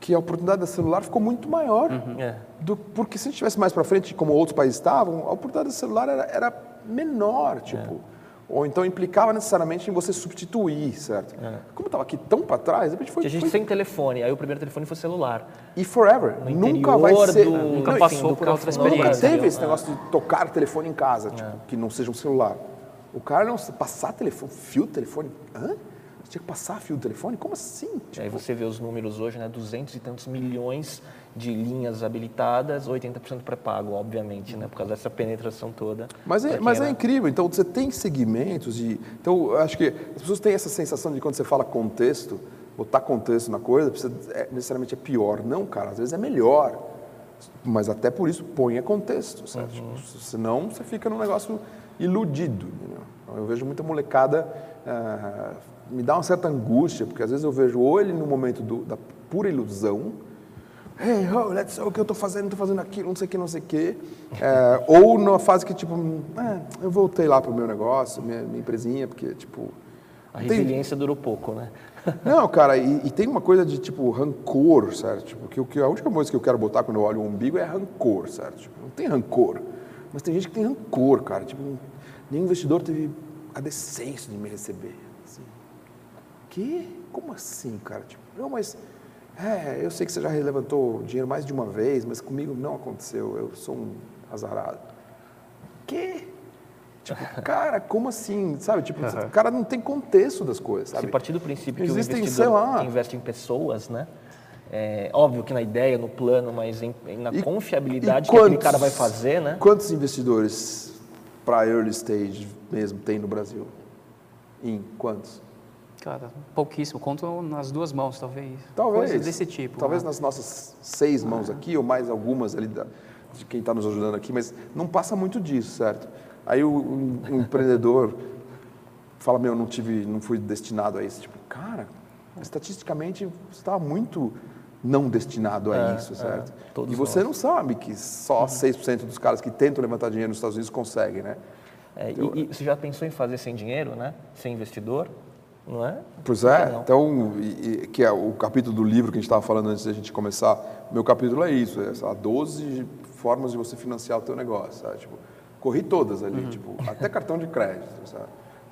que a oportunidade da celular ficou muito maior. É. Do, porque se a gente estivesse mais para frente, como outros países estavam, a oportunidade do celular era, era menor, tipo. Ou então implicava necessariamente em você substituir, certo? Como estava aqui tão para trás, de repente foi, a gente foi sem telefone, aí o primeiro telefone foi celular. e forever. No Nunca vai ser. do- Nunca Não, passou por outra campo, Nunca experiência. teve esse negócio de tocar telefone em casa, tipo, que não seja um celular. O cara não passar telefone, fio de telefone. Hã? Você tinha que passar fio de telefone? Como assim? E Tipo, aí você vê os números hoje, né? 200 e tantos milhões de linhas habilitadas, 80% pré-pago, obviamente, né? Por causa dessa penetração toda. mas é, mas é era- incrível. Então, você tem segmentos de. Então, eu acho que as pessoas têm essa sensação de quando você fala contexto, botar contexto na coisa, precisa, é, necessariamente é pior. Não, cara, às vezes é melhor. Mas até por isso, ponha contexto, certo? Uhum. Tipo, senão você fica num negócio iludido. entendeu? Eu vejo muita molecada, ah, me dá uma certa angústia, porque às vezes eu vejo ou ele no momento do- da pura ilusão, hey, oh, let's, o que eu estou fazendo, estou fazendo aquilo, não sei o que, não sei o que, É, ou numa fase que tipo, "É, eu voltei lá pro meu negócio, minha, minha empresinha, porque tipo... A tem- resiliência durou pouco, né? não, cara, e, e tem uma coisa de tipo rancor, certo? Tipo, que, o que a única coisa que eu quero botar quando eu olho o umbigo é rancor, certo? Tipo, não tem rancor. Mas tem gente que tem rancor, cara. Tipo, nenhum investidor teve a decência de me receber. Assim. Que? Como assim, cara? Tipo, não, mas. É, eu sei que você já levantou dinheiro mais de uma vez, mas comigo não aconteceu. Eu sou um azarado. Que? Tipo, cara, como assim? Sabe? Tipo, o cara não tem contexto das coisas, sabe? Se partir do princípio que Existem, o investidor investe em pessoas, né? É óbvio que na ideia, no plano, mas em- na E- confiabilidade e que aquele quantos- cara vai fazer, né? Quantos investidores para early stage mesmo tem no Brasil? Em quantos? Cara, pouquíssimo. Conto nas duas mãos, talvez. Talvez. Coisas desse tipo. Talvez né? nas nossas seis mãos aqui, ou mais algumas ali da- de quem está nos ajudando aqui, mas não passa muito disso, certo? Aí o, um, um empreendedor fala, meu, não tive, não fui destinado a isso. Tipo, cara, estatisticamente você estava muito não destinado a É, isso, é, certo? todos e você nós. não sabe que só 6% dos caras que tentam levantar dinheiro nos Estados Unidos conseguem, né? É, e, e você já pensou em fazer sem dinheiro, né? Sem investidor, não é? Pois é, não? então, e- e- que é o capítulo do livro que a gente estava falando antes da gente começar, meu capítulo é isso, é sei lá, 12 formas de você financiar o teu negócio, sabe? Tipo, corri todas ali, Uhum. tipo, até cartão de crédito, sabe?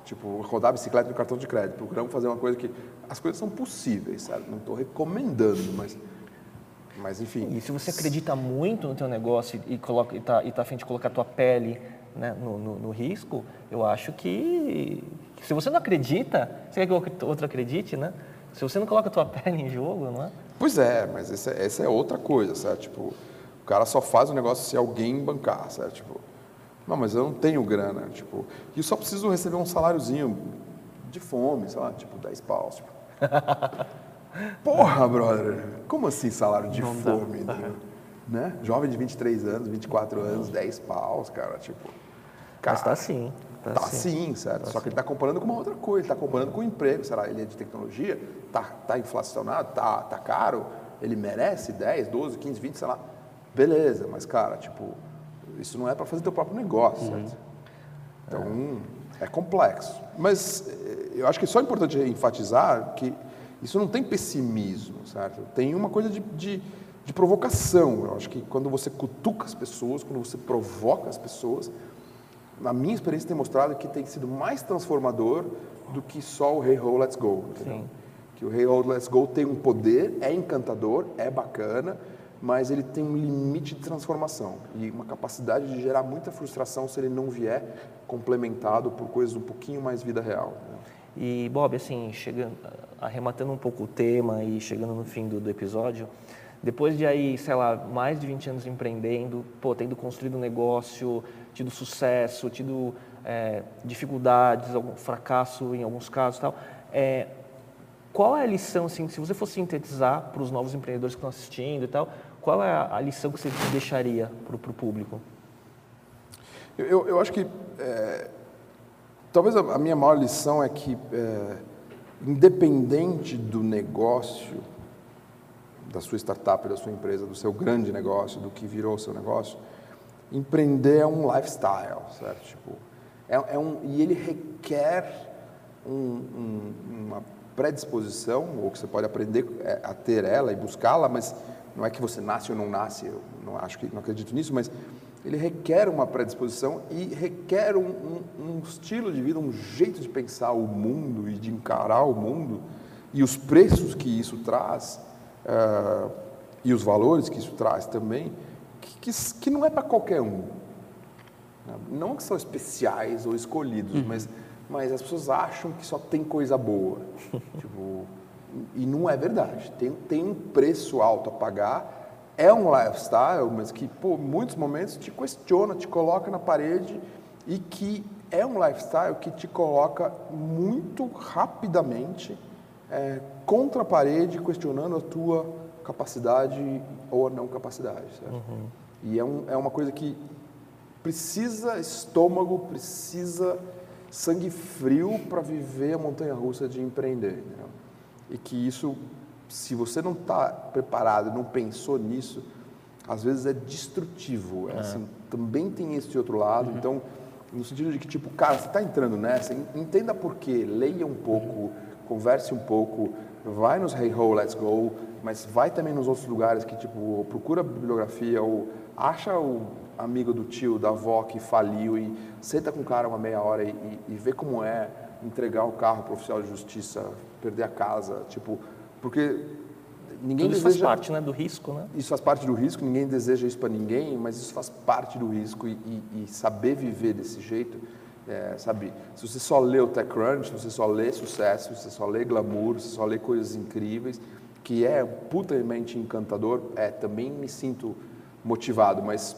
Tipo, rodar bicicleta no cartão de crédito, procuramos fazer uma coisa que, as coisas são possíveis, sabe? Não estou recomendando, mas, mas enfim. E se você acredita muito no teu negócio e, coloca, e, tá, e tá a fim de colocar a tua pele né, no, no- no risco, eu acho que, se você não acredita, você quer que o outro acredite, né? Se você não coloca a tua pele em jogo, não é? Pois é, mas essa, essa é outra coisa, sabe? Tipo, o cara só faz o negócio se alguém bancar, sabe? Tipo, não, mas eu não tenho grana, tipo, e eu só preciso receber um saláriozinho de fome, sei lá, tipo, 10 paus. Tipo. Porra, brother, como assim salário de Não fome? Né? né? Jovem de 23 anos, 24 anos, 10 paus, cara, tipo. Mas tá assim. Tá sim, certo. Tá Só que ele está comparando com uma outra coisa, ele está comparando com o emprego. Será ele é de tecnologia? Tá, tá inflacionado? Tá, tá caro? Ele merece 10, 12, 15, 20, sei lá. Beleza, mas cara, tipo, isso não é para fazer teu próprio negócio, uhum. certo? Então, é. é complexo. Mas eh, eu acho que é só importante enfatizar que isso não tem pessimismo, certo? Tem uma coisa de, de, de provocação. Eu acho que quando você cutuca as pessoas, quando você provoca as pessoas, na minha experiência tem mostrado que tem sido mais transformador do que só o Hey Ho, Let's Go. Que o Hey Ho, Let's Go tem um poder, é encantador, é bacana, mas ele tem um limite de transformação e uma capacidade de gerar muita frustração se ele não vier complementado por coisas um pouquinho mais vida real. Né? E Bob, assim, chegando, arrematando um pouco o tema e chegando no fim do, do episódio, depois de aí, sei lá, mais de 20 anos empreendendo, pô, tendo construído um negócio, tido sucesso, tido é, dificuldades, algum fracasso em alguns casos, tal. É, qual é a lição, assim, se você fosse sintetizar para os novos empreendedores que estão assistindo e tal, qual é a, lição que você deixaria para o público? Eu, eu, acho que é, talvez a, a, minha maior lição é que, é, independente do negócio, da sua startup, da sua empresa, do seu grande negócio, do que virou o seu negócio, empreender é um lifestyle, certo? Tipo, é, é um, e ele requer um, um, uma predisposição, ou que você pode aprender é, a ter ela e buscá-la, mas não é que você nasce ou não nasce, eu não acho que não acredito nisso, mas ele requer uma predisposição e requer um, um, um estilo de vida, um jeito de pensar o mundo e de encarar o mundo e os preços que isso traz uh, e os valores que isso traz também que, que não é para qualquer um. Não que são especiais ou escolhidos, uhum. mas, mas as pessoas acham que só tem coisa boa. tipo, e não é verdade. Tem, tem um preço alto a pagar. É um lifestyle, mas que, por muitos momentos te questiona, te coloca na parede e que é um lifestyle que te coloca muito rapidamente é, contra a parede, questionando a tua capacidade ou não capacidade. Uhum. E é, um, é uma coisa que precisa estômago, precisa sangue frio para viver a montanha russa de empreender. Né? E que isso, se você não está preparado, não pensou nisso, às vezes é destrutivo. É, é. Assim, também tem esse outro lado. Uhum. Então, no sentido de que, tipo, cara, você está entrando nessa, entenda por quê, leia um pouco, uhum. Converse um pouco, vai nos Hey Ho, Let's Go, mas vai também nos outros lugares que, tipo, procura bibliografia ou acha o amigo do tio, da avó que faliu e senta com o cara uma meia hora e, e, e vê como é entregar o carro para o oficial de justiça, perder a casa, tipo, porque ninguém Tudo deseja... isso faz parte né, do risco, né? Isso faz parte do risco, ninguém deseja isso para ninguém, mas isso faz parte do risco e, e, e saber viver desse jeito, é, sabe? Se você só lê o TechCrunch, se você só lê sucesso, se você só lê glamour, se você só lê coisas incríveis, que é putamente encantador, é, também me sinto motivado, mas,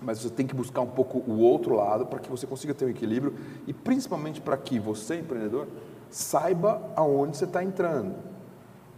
mas você tem que buscar um pouco o outro lado para que você consiga ter um equilíbrio e principalmente para que você, empreendedor, saiba aonde você está entrando,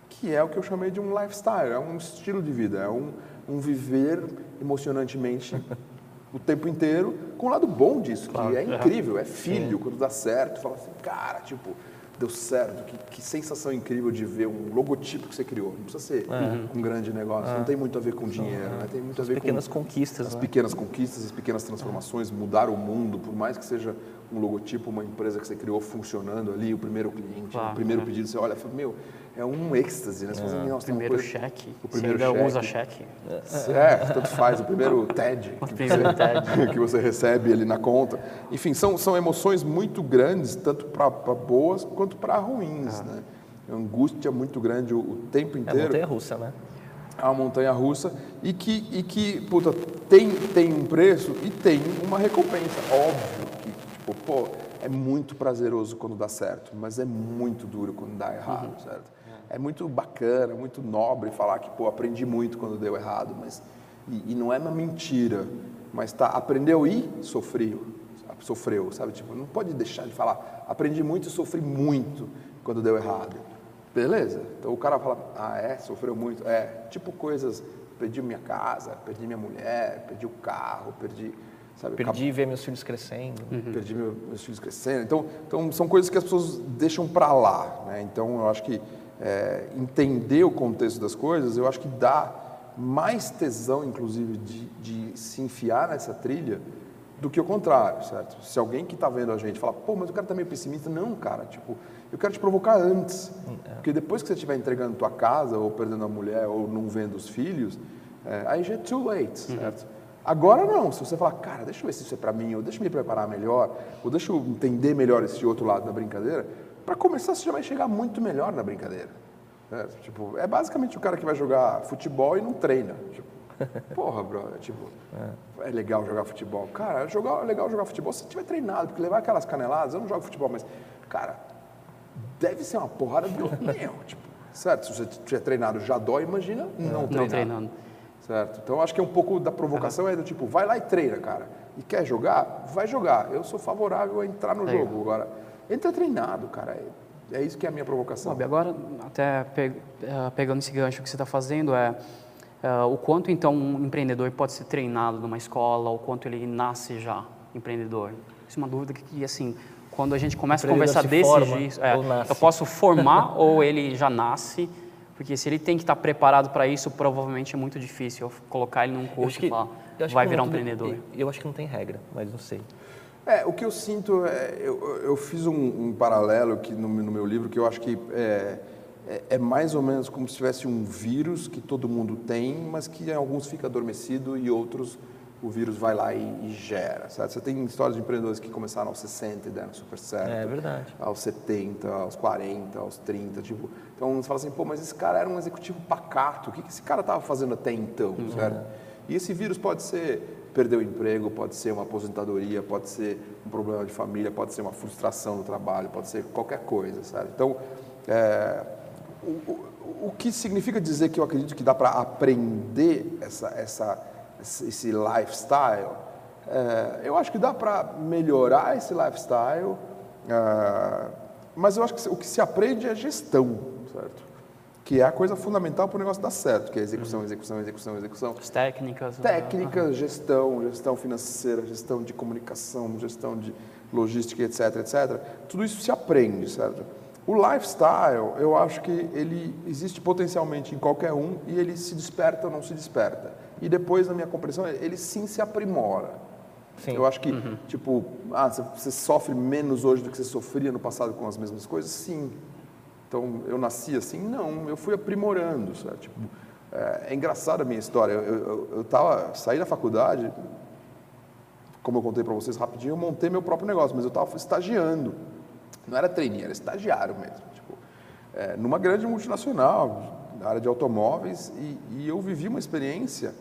que é o que eu chamei de um lifestyle, é um estilo de vida, é um, um viver emocionantemente o tempo inteiro, com o lado bom disso, claro. que é incrível, é filho, Sim. quando dá certo, fala assim, cara, tipo, deu certo, que, que, sensação incrível de ver um logotipo que você criou. Não precisa ser é. um grande negócio, é. não tem muito a ver com dinheiro, é. né? tem muito a ver as pequenas com conquistas. As né? pequenas conquistas, as pequenas transformações, mudar o mundo, por mais que seja um logotipo, uma empresa que você criou funcionando ali, o primeiro cliente, claro, o primeiro pedido, você olha e fala, meu, é um êxtase, né? Você é. fala, o primeiro coisa... cheque. O primeiro você ainda usa cheque. É, tanto faz. O primeiro TED que você, que você recebe ali na conta. Enfim, são, são emoções muito grandes, tanto para boas quanto para ruins, ah. né? É uma angústia muito grande o, o tempo inteiro. É a montanha russa, né? É uma montanha russa e que, e que puta, tem, tem um preço e tem uma recompensa. Óbvio que, tipo, pô, é muito prazeroso quando dá certo, mas é muito duro quando dá errado, uhum. certo? É muito bacana, muito nobre falar que, pô, aprendi muito quando deu errado, mas e, e não é uma mentira, mas tá, aprendeu e sofreu, sofreu, sabe? Tipo, não pode deixar de falar, aprendi muito e sofri muito quando deu errado. Beleza? Então o cara fala, ah, é, sofreu muito, é, tipo coisas, perdi minha casa, perdi minha mulher, perdi o carro, perdi, Sabe? Perdi ver meus filhos crescendo. Uhum. Perdi meu, meus filhos crescendo. Então, então, são coisas que as pessoas deixam para lá. Né? Então, eu acho que é, entender o contexto das coisas, eu acho que dá mais tesão, inclusive, de, de se enfiar nessa trilha do que o contrário, certo? Se alguém que está vendo a gente fala, pô, mas o cara está meio pessimista, não, cara, tipo, eu quero te provocar antes, é. porque depois que você estiver entregando tua casa, ou perdendo a mulher, ou não vendo os filhos, é, aí já é too late, uhum. certo? Agora não, se você falar, cara, deixa eu ver se isso é para mim, ou deixa eu me preparar melhor, ou deixa eu entender melhor esse outro lado da brincadeira, para começar você já vai chegar muito melhor na brincadeira. É, tipo, é basicamente o cara que vai jogar futebol e não treina. Tipo, porra, brother, tipo, é. é. legal jogar futebol. Cara, é jogar, é legal jogar futebol se você tiver treinado, porque levar aquelas caneladas, eu não jogo futebol, mas, cara, deve ser uma porrada do meu, tipo, certo? Se você tiver treinado já dói, imagina não, não treinar. treinando. Certo? Então acho que é um pouco da provocação uhum. é do tipo, vai lá e treina, cara. E quer jogar? Vai jogar. Eu sou favorável a entrar no Legal. jogo. Agora, entra treinado, cara. É, é, isso que é a minha provocação. Bob, agora, até pe uh, pegando esse gancho que você está fazendo, é uh, o quanto então um empreendedor pode ser treinado numa escola, o quanto ele nasce já empreendedor? Isso é uma dúvida que, assim, quando a gente começa a conversar desse jeito, é, eu posso formar ou ele já nasce porque se ele tem que estar preparado para isso, provavelmente é muito difícil colocar ele num curso que, e falar, vai virar um empreendedor. Eu acho que não tem regra, mas não sei. É, o que eu sinto, é, eu, eu fiz um, um paralelo aqui no, no, meu livro que eu acho que é, é, é, mais ou menos como se tivesse um vírus que todo mundo tem, mas que em alguns fica adormecido e outros o vírus vai lá e, e gera. Certo? Você tem histórias de empreendedores que começaram aos 60 e deram super certo. É verdade. Aos 70, aos 40, aos 30. Tipo, então você fala assim, pô, mas esse cara era um executivo pacato. O que, que esse cara estava fazendo até então? Uhum. Certo? E esse vírus pode ser perder o emprego, pode ser uma aposentadoria, pode ser um problema de família, pode ser uma frustração no trabalho, pode ser qualquer coisa. Certo? Então, é, o, o, o que significa dizer que eu acredito que dá para aprender essa, essa esse lifestyle, é, eu acho que dá para melhorar esse lifestyle, é, mas eu acho que o que se aprende é gestão, certo? Que é a coisa fundamental para o negócio dar certo, que é execução, execução, execução, execução. As técnicas. Né? Técnicas, gestão, gestão financeira, gestão de comunicação, gestão de logística, etc, etc. Tudo isso se aprende, certo? O lifestyle, eu acho que ele existe potencialmente em qualquer um e ele se desperta ou não se desperta. E depois, na minha compreensão, ele sim se aprimora. Sim. Eu acho que, uhum. tipo, ah, você sofre menos hoje do que você sofria no passado com as mesmas coisas? Sim. Então, eu nasci assim? Não, eu fui aprimorando, sabe? Tipo, é, é engraçada a minha história. Eu, eu, eu tava, saí da faculdade, como eu contei para vocês rapidinho, eu montei meu próprio negócio, mas eu estava estagiando. Não era trainee, era estagiário mesmo. Tipo, é, numa grande multinacional, na área de automóveis, e, e eu vivi uma experiência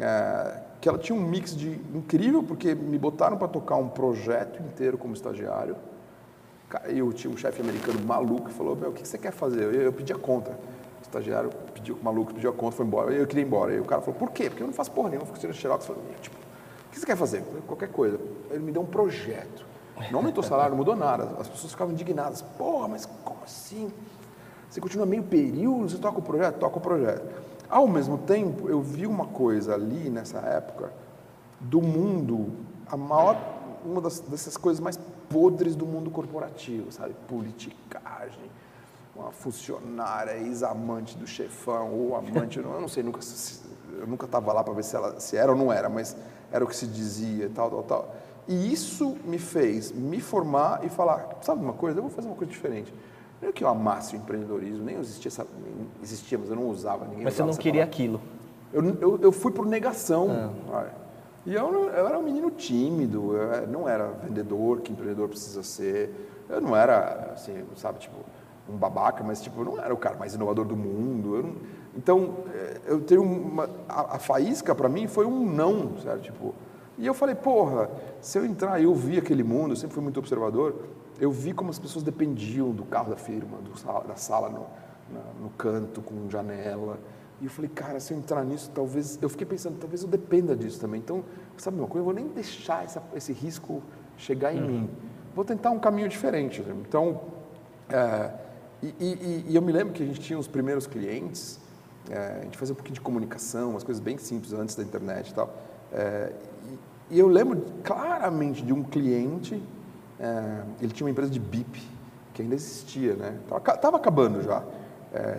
é, que ela tinha um mix de incrível, porque me botaram para tocar um projeto inteiro como estagiário. E eu tinha um chefe americano maluco falou: Meu, o que você quer fazer? Eu, eu pedi a conta. O estagiário pediu, o maluco pediu a conta, foi embora. Eu queria ir embora. E o cara falou: Por quê? Porque eu não faço porra nenhuma, fico tirando xerox. Falei, tipo, o que você quer fazer? Falei, Qualquer coisa. Ele me deu um projeto. Não aumentou o salário, não mudou nada. As pessoas ficavam indignadas. Porra, mas como assim? Você continua meio período, você toca o projeto? Toca o projeto. Ao mesmo tempo, eu vi uma coisa ali nessa época do mundo, a maior, uma das, dessas coisas mais podres do mundo corporativo, sabe? Politicagem, uma funcionária, ex-amante do chefão, ou amante, eu não sei, nunca, eu nunca estava lá para ver se, ela, se era ou não era, mas era o que se dizia, tal, tal, tal. E isso me fez me formar e falar, sabe uma coisa, eu vou fazer uma coisa diferente. Não é que eu amasse o empreendedorismo, nem existia, essa, nem existia mas eu não usava, ninguém Mas você não queria palavra. aquilo? Eu, eu, eu fui por negação. Ah. E eu, eu era um menino tímido, eu não era vendedor, que empreendedor precisa ser. Eu não era, assim, sabe, tipo, um babaca, mas tipo, eu não era o cara mais inovador do mundo. Não... então, eh, eu tenho uma. A, a faísca para mim foi um não, certo? Tipo, e eu falei, porra, se eu entrar e eu vi aquele mundo, eu sempre fui muito observador, eu vi como as pessoas dependiam do carro da firma, do, da sala no, na, no canto, com janela. E eu falei, cara, se eu entrar nisso, talvez. Eu fiquei pensando, talvez eu dependa disso também. Então, sabe uma coisa? Eu vou nem deixar essa, esse risco chegar em uhum. mim. Vou tentar um caminho diferente. Né? Então, é, e, e, e, eu me lembro que a gente tinha os primeiros clientes, é, a gente fazia um pouquinho de comunicação, umas coisas bem simples antes da internet e tal. É, E eu lembro claramente de um cliente, é, ele tinha uma empresa de BIP, que ainda existia, né? Tava, tava acabando já.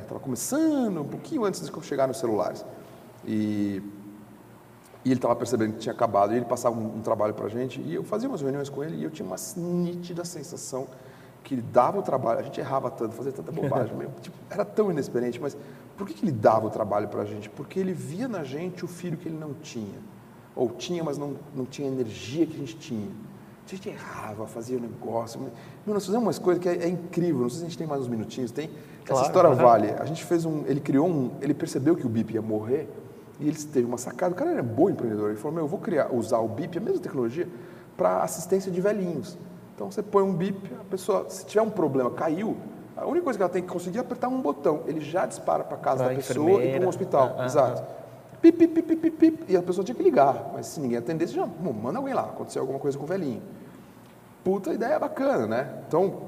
Estava começando, um pouquinho antes de chegar nos celulares. E, e ele estava percebendo que tinha acabado, e ele passava um, um trabalho para a gente, e eu fazia umas reuniões com ele, e eu tinha uma nítida sensação que ele dava o trabalho, a gente errava tanto, fazia tanta bobagem, meio, tipo, era tão inexperiente, mas por que, que ele dava o trabalho para a gente? Porque ele via na gente o filho que ele não tinha, ou tinha, mas não, não tinha a energia que a gente tinha. A gente errava, fazia um negócio. Meu, nós fizemos umas coisas que é, é, incrível. Não sei se a gente tem mais uns minutinhos. Tem. Claro, Essa história vale. A gente fez um. Ele criou um. Ele percebeu que o BIP ia morrer e ele teve uma sacada. O cara era bom empreendedor. Ele falou: Meu, eu vou criar, usar o BIP, a mesma tecnologia, para assistência de velhinhos. Então você põe um bip, a pessoa, se tiver um problema, caiu, a única coisa que ela tem que conseguir é apertar um botão. Ele já dispara para casa pra da pessoa e para um hospital. Ah, ah, Exato. Ah. Pip, pip, pip, pip, pip, e a pessoa tinha que ligar. Mas se ninguém atendesse, já manda alguém lá. Aconteceu alguma coisa com o velhinho. Puta ideia bacana, né? Então,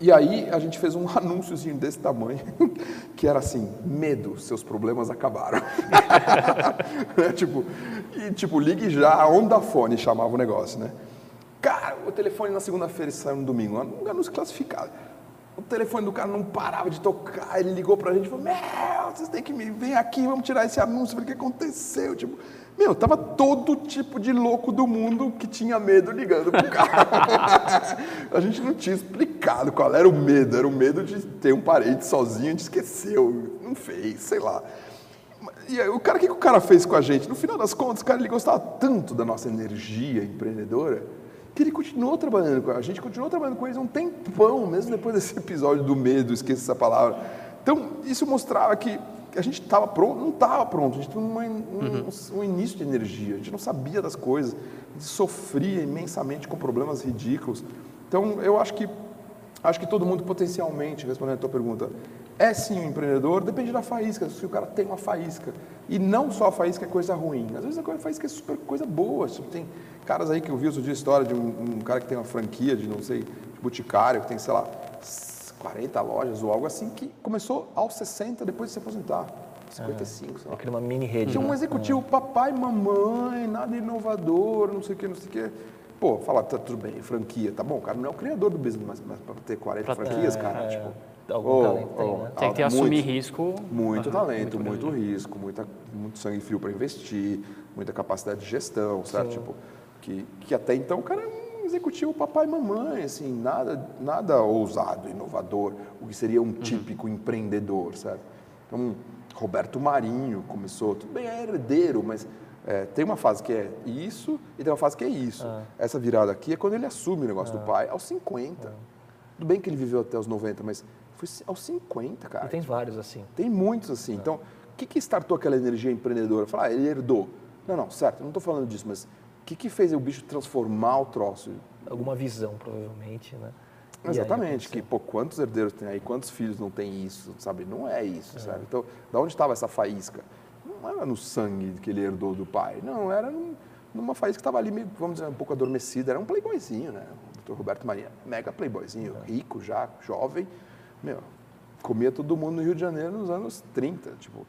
e aí a gente fez um anúnciozinho desse tamanho, que era assim, medo, seus problemas acabaram. é, tipo, e tipo, ligue já, Onda Fone chamava o negócio, né? Cara, o telefone na segunda-feira saiu no domingo, um anúncio classificado. O telefone do cara não parava de tocar, ele ligou pra gente e falou, meu, vocês têm que me vir aqui, vamos tirar esse anúncio, ver o que aconteceu. Tipo, meu, tava todo tipo de louco do mundo que tinha medo ligando pro cara. a gente não tinha explicado qual era o medo, era o medo de ter um parente sozinho, a gente esqueceu, não fez, sei lá. E aí, o cara, o que, que o cara fez com a gente? No final das contas, o cara ele gostava tanto da nossa energia empreendedora que ele continuou trabalhando com a gente, continuou trabalhando com eles um tempão, mesmo depois desse episódio do medo, esqueça essa palavra. Então, isso mostrava que a gente estava pronto, não estava pronto, a gente tinha um, uhum. um, início de energia, a gente não sabia das coisas, a gente sofria imensamente com problemas ridículos. Então, eu acho que, acho que todo mundo potencialmente, respondendo a tua pergunta, é sim um empreendedor, depende da faísca, se o cara tem uma faísca. E não só a faísca é coisa ruim, às vezes a faísca é super coisa boa. Tipo, tem caras aí que eu vi outro dia a história de um, um, cara que tem uma franquia de, não sei, de boticário, que tem, sei lá, 40 lojas ou algo assim, que começou aos 60 depois de se aposentar. 55, é, sei lá. Aquele uma mini rede. Tinha um né? executivo, é. papai, mamãe, nada inovador, não sei o que, não sei o que. Pô, fala, tá tudo bem, franquia, tá bom, o cara não é o criador do business, mas, mas para ter 40 pra, franquias, é, cara, é. tipo algum oh, talento tem, oh, né? Tem que assumir muito, risco. Muito talento, muito, muito risco, muita, muito sangue frio para investir, muita capacidade de gestão, certo? Tipo, que, que até então o cara é um executivo papai e mamãe, assim, nada, nada ousado, inovador, o que seria um uhum. típico uhum. empreendedor, certo? Então, Roberto Marinho começou, tudo bem, é herdeiro, mas é, tem uma fase que é isso e tem uma fase que é isso. Ah. Essa virada aqui é quando ele assume o negócio ah. do pai, aos 50. Ah. Tudo bem que ele viveu até os 90, mas foi aos 50, cara. E tem vários assim. Tem muitos assim. É. Então, o que, que startou aquela energia empreendedora? Falar, ah, ele herdou. Não, não, certo, não estou falando disso, mas o que, que fez o bicho transformar o troço? Alguma visão, provavelmente, né? Exatamente, que pô, quantos herdeiros tem aí, quantos filhos não tem isso, sabe? Não é isso, é. sabe? Então, da onde estava essa faísca? Não era no sangue que ele herdou do pai, não, era numa faísca que estava ali, meio, vamos dizer, um pouco adormecida, era um playboyzinho, né? O Dr. Roberto Maria, mega playboyzinho, é. rico já, jovem, meu, comia todo mundo no Rio de Janeiro nos anos 30, tipo,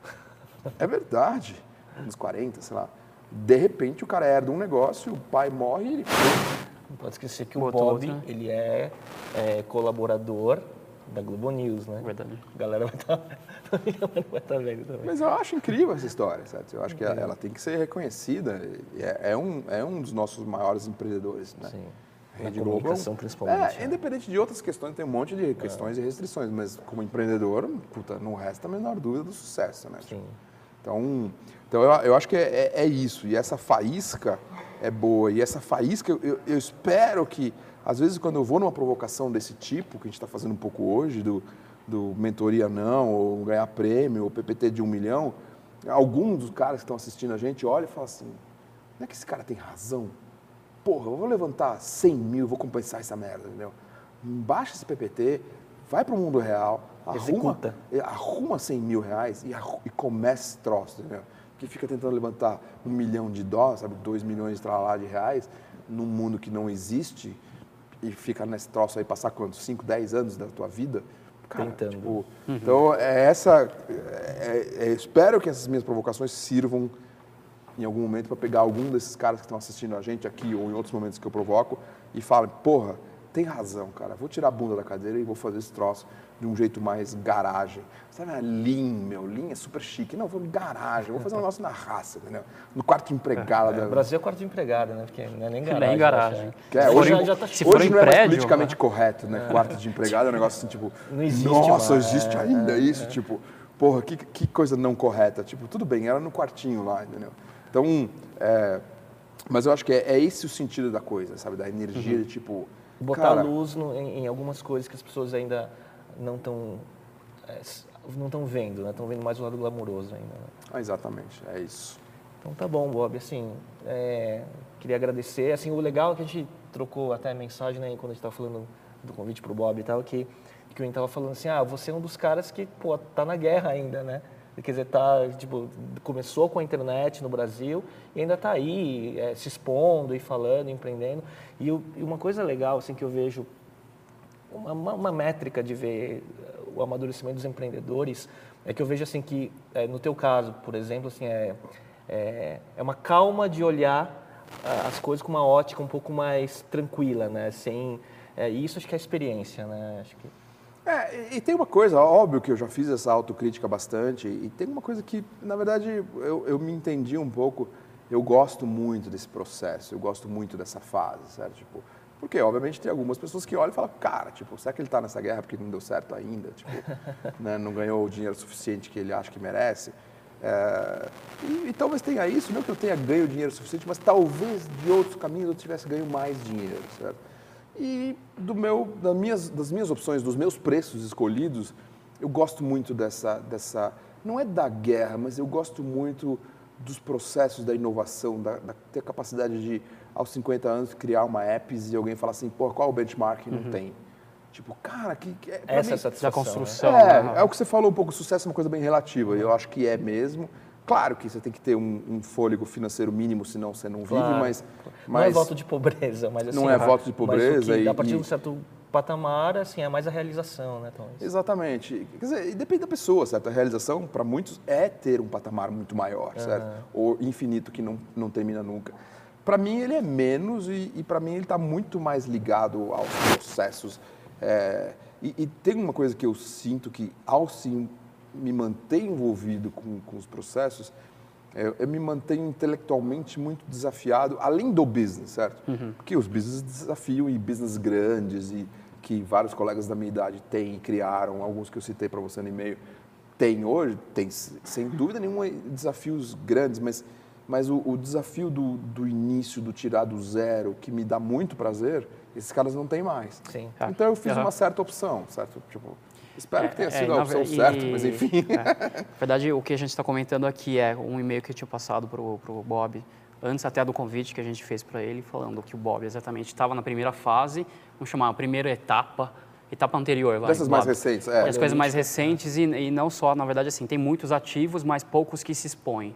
é verdade, anos 40, sei lá. De repente o cara herda um negócio, o pai morre e ele... Não pode esquecer que o Bob, ele é, é, colaborador da Globo News, né? Verdade. A galera vai estar tá, vai tá vendo também. Mas eu acho incrível essa história, certo? Eu acho que ela, ela tem que ser reconhecida. É, é, um, é um dos nossos maiores empreendedores, né? Sim. Rede comunicação, Globo, principalmente. É, né? independente de outras questões, tem um monte de questões é. e restrições, mas como empreendedor, puta, não resta a menor dúvida do sucesso, né? Sim. Então, então eu, eu acho que é, é, é, isso. E essa faísca é boa. E essa faísca, eu, eu espero que, às vezes, quando eu vou numa provocação desse tipo, que a gente está fazendo um pouco hoje, do, do mentoria não, ou ganhar prêmio, ou PPT de um milhão, alguns dos caras que estão assistindo a gente olha e fala assim: não é que esse cara tem razão? porra, eu vou levantar 100 mil, vou compensar essa merda, entendeu? Baixa esse PPT, vai para o mundo real, arruma, é, arruma 100 mil reais e, e começa esse troço, entendeu? Que fica tentando levantar um milhão de dólares, sabe, dois milhões de, lá de reais, num mundo que não existe e fica nesse troço aí, passar quantos? 5, 10 anos da tua vida? Cara, Tentando. Tipo, uhum. Então, é essa. É, é, espero que essas minhas provocações sirvam em algum momento para pegar algum desses caras que estão assistindo a gente aqui ou em outros momentos que eu provoco e falar, porra, tem razão, cara, vou tirar a bunda da cadeira e vou fazer esse troço de um jeito mais garagem. Sabe, a Lean, meu, Lean é super chique. Não, vou garagem, vou fazer um negócio na raça, entendeu? No quarto de empregada. É, o Brasil é quarto de empregada, né? Porque não é nem garagem. Nem garagem. É, hoje, já, já tá hoje não é mais prédio, politicamente né? correto, né? Quarto de empregada é um negócio assim, tipo, não existe nossa, mais. existe ainda é, isso? É. Tipo, porra, que, que coisa não correta. Tipo, tudo bem, era no quartinho lá, entendeu? Então, é, mas eu acho que é, é, esse o sentido da coisa, sabe? Da energia uhum. de tipo. Botar cara, luz no, em, em, algumas coisas que as pessoas ainda não estão é, não estão vendo, né? Estão vendo mais o lado glamouroso ainda. Né? Ah, exatamente, é isso. Então tá bom, Bob. Assim, é, queria agradecer. Assim, o legal é que a gente trocou até mensagem, né? Quando a gente estava falando do convite para o Bob e tal, que que o Ian estava falando assim, ah, você é um dos caras que, pô, tá na guerra ainda, né? Quer dizer, tá, tipo, começou com a internet no Brasil e ainda está aí é, se expondo e falando, empreendendo. E, e, uma coisa legal, assim, que eu vejo, uma, uma, métrica de ver o amadurecimento dos empreendedores, é que eu vejo, assim, que é, no teu caso, por exemplo, assim, é, é, é uma calma de olhar as coisas com uma ótica um pouco mais tranquila, né? Sem, é, isso acho que é experiência, né? Acho que... É, e tem uma coisa, óbvio que eu já fiz essa autocrítica bastante, e tem uma coisa que, na verdade, eu, eu me entendi um pouco, eu gosto muito desse processo, eu gosto muito dessa fase, certo? Tipo, porque, obviamente, tem algumas pessoas que olham e falam, cara, tipo, será que ele está nessa guerra porque não deu certo ainda? Tipo, né, não ganhou o dinheiro suficiente que ele acha que merece? É, e, e, talvez tenha isso, não que eu tenha ganho dinheiro suficiente, mas talvez de outros caminhos eu tivesse ganho mais dinheiro, certo? E do meu, das, minhas, das minhas opções, dos meus preços escolhidos, eu gosto muito dessa, dessa, não é da guerra, mas eu gosto muito dos processos da inovação, da, da ter a capacidade de, aos 50 anos, criar uma apps e alguém falar assim, pô, qual é o benchmark? Não uhum. tem. Tipo, cara, que, que é, Essa mim, é satisfação. Da construção. É, né? é o que você falou um pouco, sucesso é uma coisa bem relativa, e eu acho que é mesmo. Claro que você tem que ter um, um fôlego financeiro mínimo, senão você não vive, claro. mas, mas, Não é voto de pobreza, mas assim... Não é voto de pobreza. Mas e, a partir de um certo patamar, assim, é mais a realização, né, Tom? Exatamente. Quer dizer, depende da pessoa, certo? A realização, para muitos, é ter um patamar muito maior, uhum. certo? Ou infinito, que não, não termina nunca. Para mim, ele é menos e, e para mim, ele está muito mais ligado aos processos. É, e, e, tem uma coisa que eu sinto que, ao sim me mantenho envolvido com, com os processos, eu, eu, me mantenho intelectualmente muito desafiado, além do business, certo? Uhum. Porque os business desafiam e business grandes e que vários colegas da minha idade têm e criaram, alguns que eu citei para você no e-mail, tem hoje, tem sem dúvida nenhuma desafios grandes, mas, mas o, o desafio do, do início, do tirar do zero, que me dá muito prazer, esses caras não têm mais. Sim. Então eu fiz uhum. uma certa opção, certo? Tipo, Espero é, que tenha é, sido a opção e, certa, mas enfim. É. Na verdade, o que a gente está comentando aqui é um e-mail que eu tinha passado para o Bob, antes até do convite que a gente fez para ele, falando que o Bob exatamente estava na primeira fase, vamos chamar a primeira etapa, etapa anterior. Vai, Dessas Bob. mais recentes, é. As coisas mais recentes e, e não só, na verdade, assim, tem muitos ativos, mas poucos que se expõem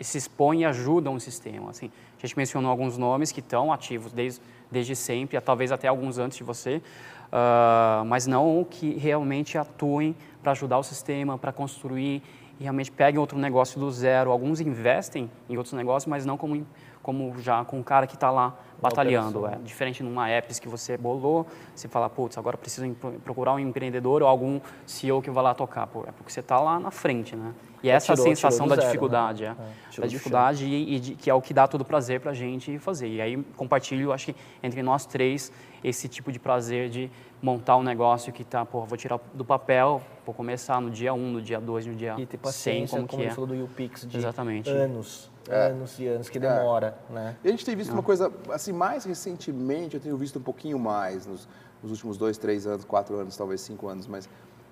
se expõem e ajudam o sistema. Assim, a gente mencionou alguns nomes que estão ativos desde, desde sempre, talvez até alguns antes de você, uh, mas não que realmente atuem para ajudar o sistema, para construir e realmente peguem outro negócio do zero. Alguns investem em outros negócios, mas não como, como já com o cara que está lá batalhando. É diferente numa apps que você bolou, você fala, putz, agora preciso procurar um empreendedor ou algum CEO que vai lá tocar. Pô, é porque você está lá na frente, né? E essa tirou, sensação tirou da zero, dificuldade, né? é, é da dificuldade e, e de, que é o que dá todo prazer para a gente fazer. E aí compartilho, acho que entre nós três, esse tipo de prazer de montar um negócio que tá, pô, vou tirar do papel, vou começar no dia 1, um, no dia 2, no dia 100, como, como que é. falou do UPix, de Exatamente. anos, é. anos e anos, que demora, é. né? E a gente tem visto uma coisa, assim, mais recentemente, eu tenho visto um pouquinho mais, nos, nos últimos dois, três anos, quatro anos, talvez cinco anos, mas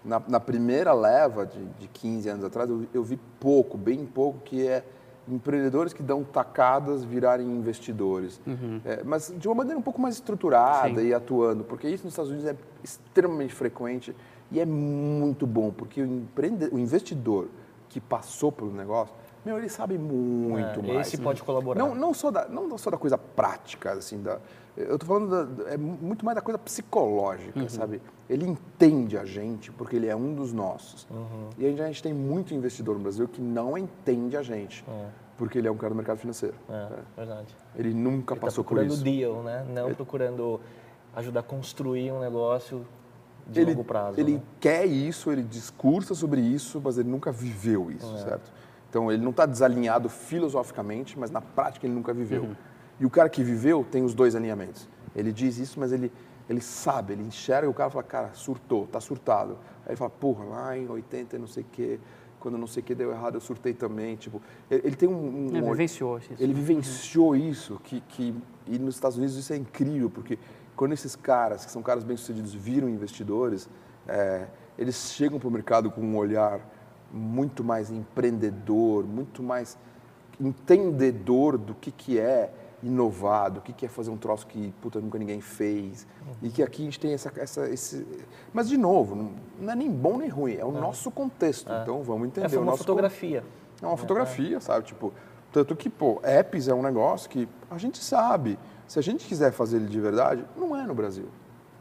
na, na primeira leva de, de 15 anos atrás, eu, eu vi pouco, bem pouco, que é empreendedores que dão tacadas virarem investidores. Uhum. É, mas de uma maneira um pouco mais estruturada Sim. e atuando, porque isso nos Estados Unidos é extremamente frequente e é muito bom, porque o, o investidor que passou pelo negócio, meu, ele sabe muito é, mais. Esse pode colaborar. Não, não, só da, não só da coisa prática, assim, da, eu estou falando da, é muito mais da coisa psicológica, uhum. sabe? Ele entende a gente porque ele é um dos nossos. Uhum. E a gente, a gente, tem muito investidor no Brasil que não entende a gente. Uhum. porque ele é um cara do mercado financeiro. É, verdade. Ele nunca Ele tá passou por procurando isso. deal, né? Não procurando ajudar a construir um negócio de ele, longo prazo. ele né? quer isso, ele discursa sobre isso, mas ele nunca viveu isso, certo? Então ele não está desalinhado filosoficamente, mas na prática ele nunca viveu. E o cara que viveu tem os dois alinhamentos. Ele diz isso, mas ele, ele sabe, ele enxerga o cara e fala, cara, surtou, tá surtado. Aí ele fala, porra, lá em 80 e não sei o quê, quando não sei o que deu errado, eu surtei também. Tipo, ele, ele tem um. um Ele vivenciou isso. Ele vivenciou isso, que, que, e nos Estados Unidos isso é incrível, porque quando esses caras, que são caras bem-sucedidos, viram investidores, é, eles chegam para o mercado com um olhar muito mais empreendedor, muito mais entendedor do que, que é inovar, do que, que é fazer um troço que puta, nunca ninguém fez. E que aqui a gente tem essa, essa, esse. Mas, de novo, não, é nem bom nem ruim, é o nosso contexto. Então vamos entender É, foi o uma nosso fotografia. é uma fotografia, sabe? Tipo, tanto que, pô, apps é um negócio que a gente sabe. Se a gente quiser fazer ele de verdade, não é no Brasil.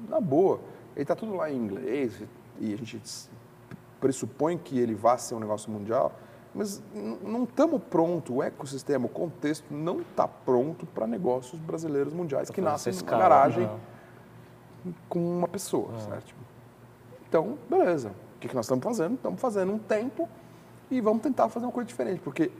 Na boa. Ele tá tudo lá em inglês e a gente pressupõe que ele vá ser um negócio mundial, mas não estamos pronto. O ecossistema, o contexto não está pronto para negócios brasileiros mundiais que fazer nascem escala, garagem não. com uma pessoa, certo? Então, beleza. O que, que nós estamos fazendo? Estamos fazendo um tempo e vamos tentar fazer uma coisa diferente, porque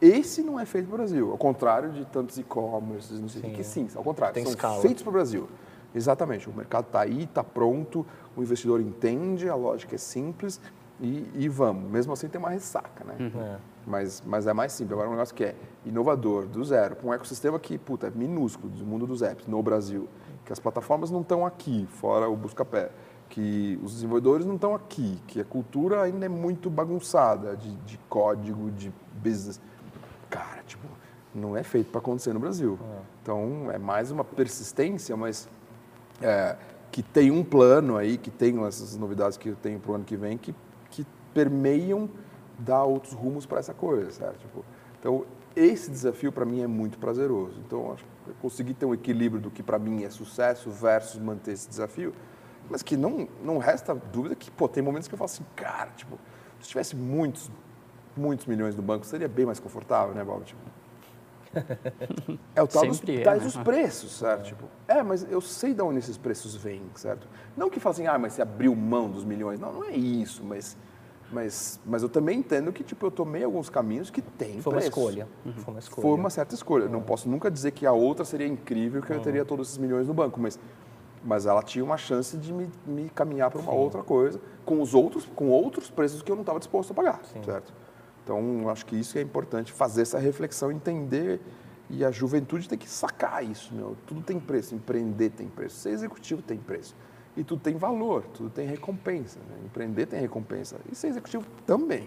esse não é feito para o Brasil, ao contrário de tantos e-commerce, não sei o que, que sim, ao contrário, Tem são escala. feitos para o Brasil. Exatamente, o mercado está aí, está pronto, o investidor entende, a lógica é simples e, e vamos. Mesmo assim tem uma ressaca, né? É. Mas, mas é mais simples. Agora, um negócio que é inovador, do zero, para um ecossistema que, puta, é minúsculo, do mundo dos apps, no Brasil, que as plataformas não estão aqui, fora o Buscapé, que os desenvolvedores não estão aqui, que a cultura ainda é muito bagunçada de, de código, de business. Cara, tipo, não é feito para acontecer no Brasil. Então, é mais uma persistência, mas é, que tem um plano aí, que tem essas novidades que eu tenho para o ano que vem, que permeiam dar outros rumos para essa coisa, certo? Tipo, então, esse desafio para mim é muito prazeroso. Então, acho que eu consegui ter um equilíbrio do que para mim é sucesso versus manter esse desafio, mas que não, não resta dúvida que, pô, tem momentos que eu falo assim, cara, tipo, se tivesse muitos, muitos milhões no banco, seria bem mais confortável, né, Bob? Tipo, é o tal dos, é, né? preços, certo? Tipo, é, mas eu sei de onde esses preços vêm, certo? Não que fala assim, ah, mas você abriu mão dos milhões. Não, não é isso, mas, mas, mas eu também entendo que tipo, eu tomei alguns caminhos que têm Foi uma preço. escolha. Foi uma escolha. Foi uma certa escolha. Eu Não posso nunca dizer que a outra seria incrível, que eu teria todos esses milhões no banco, mas, mas ela tinha uma chance de me, me caminhar para uma outra coisa, com os outros, com outros preços que eu não estava disposto a pagar, certo? Então, acho que isso é importante, fazer essa reflexão, entender, e a juventude tem que sacar isso, meu. Tudo tem preço, empreender tem preço, ser executivo tem preço. E tudo tem valor, tudo tem recompensa. né? Empreender tem recompensa. E ser executivo também.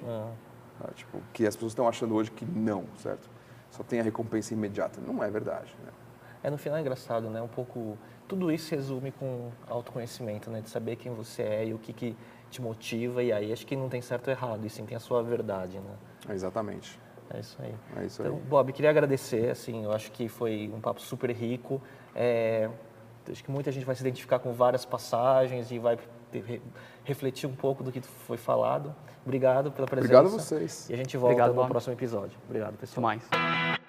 Tá? Tipo, que as pessoas estão achando hoje que não, certo? Só tem a recompensa imediata. Não é verdade. Né? É, no final é engraçado, né? Um pouco... Tudo isso resume com autoconhecimento, né? De saber quem você é e o que, que te motiva. E aí acho que não tem certo ou errado, e sim tem a sua verdade, né? É exatamente. É isso aí. É isso então, aí. Bob, queria agradecer, assim, eu acho que foi um papo super rico. É, acho que muita gente vai se identificar com várias passagens e vai ter- re- refletir um pouco do que foi falado. Obrigado pela presença. Obrigado a vocês. E a gente volta Obrigado, no Bob. próximo episódio. Obrigado, Até pessoal. mais.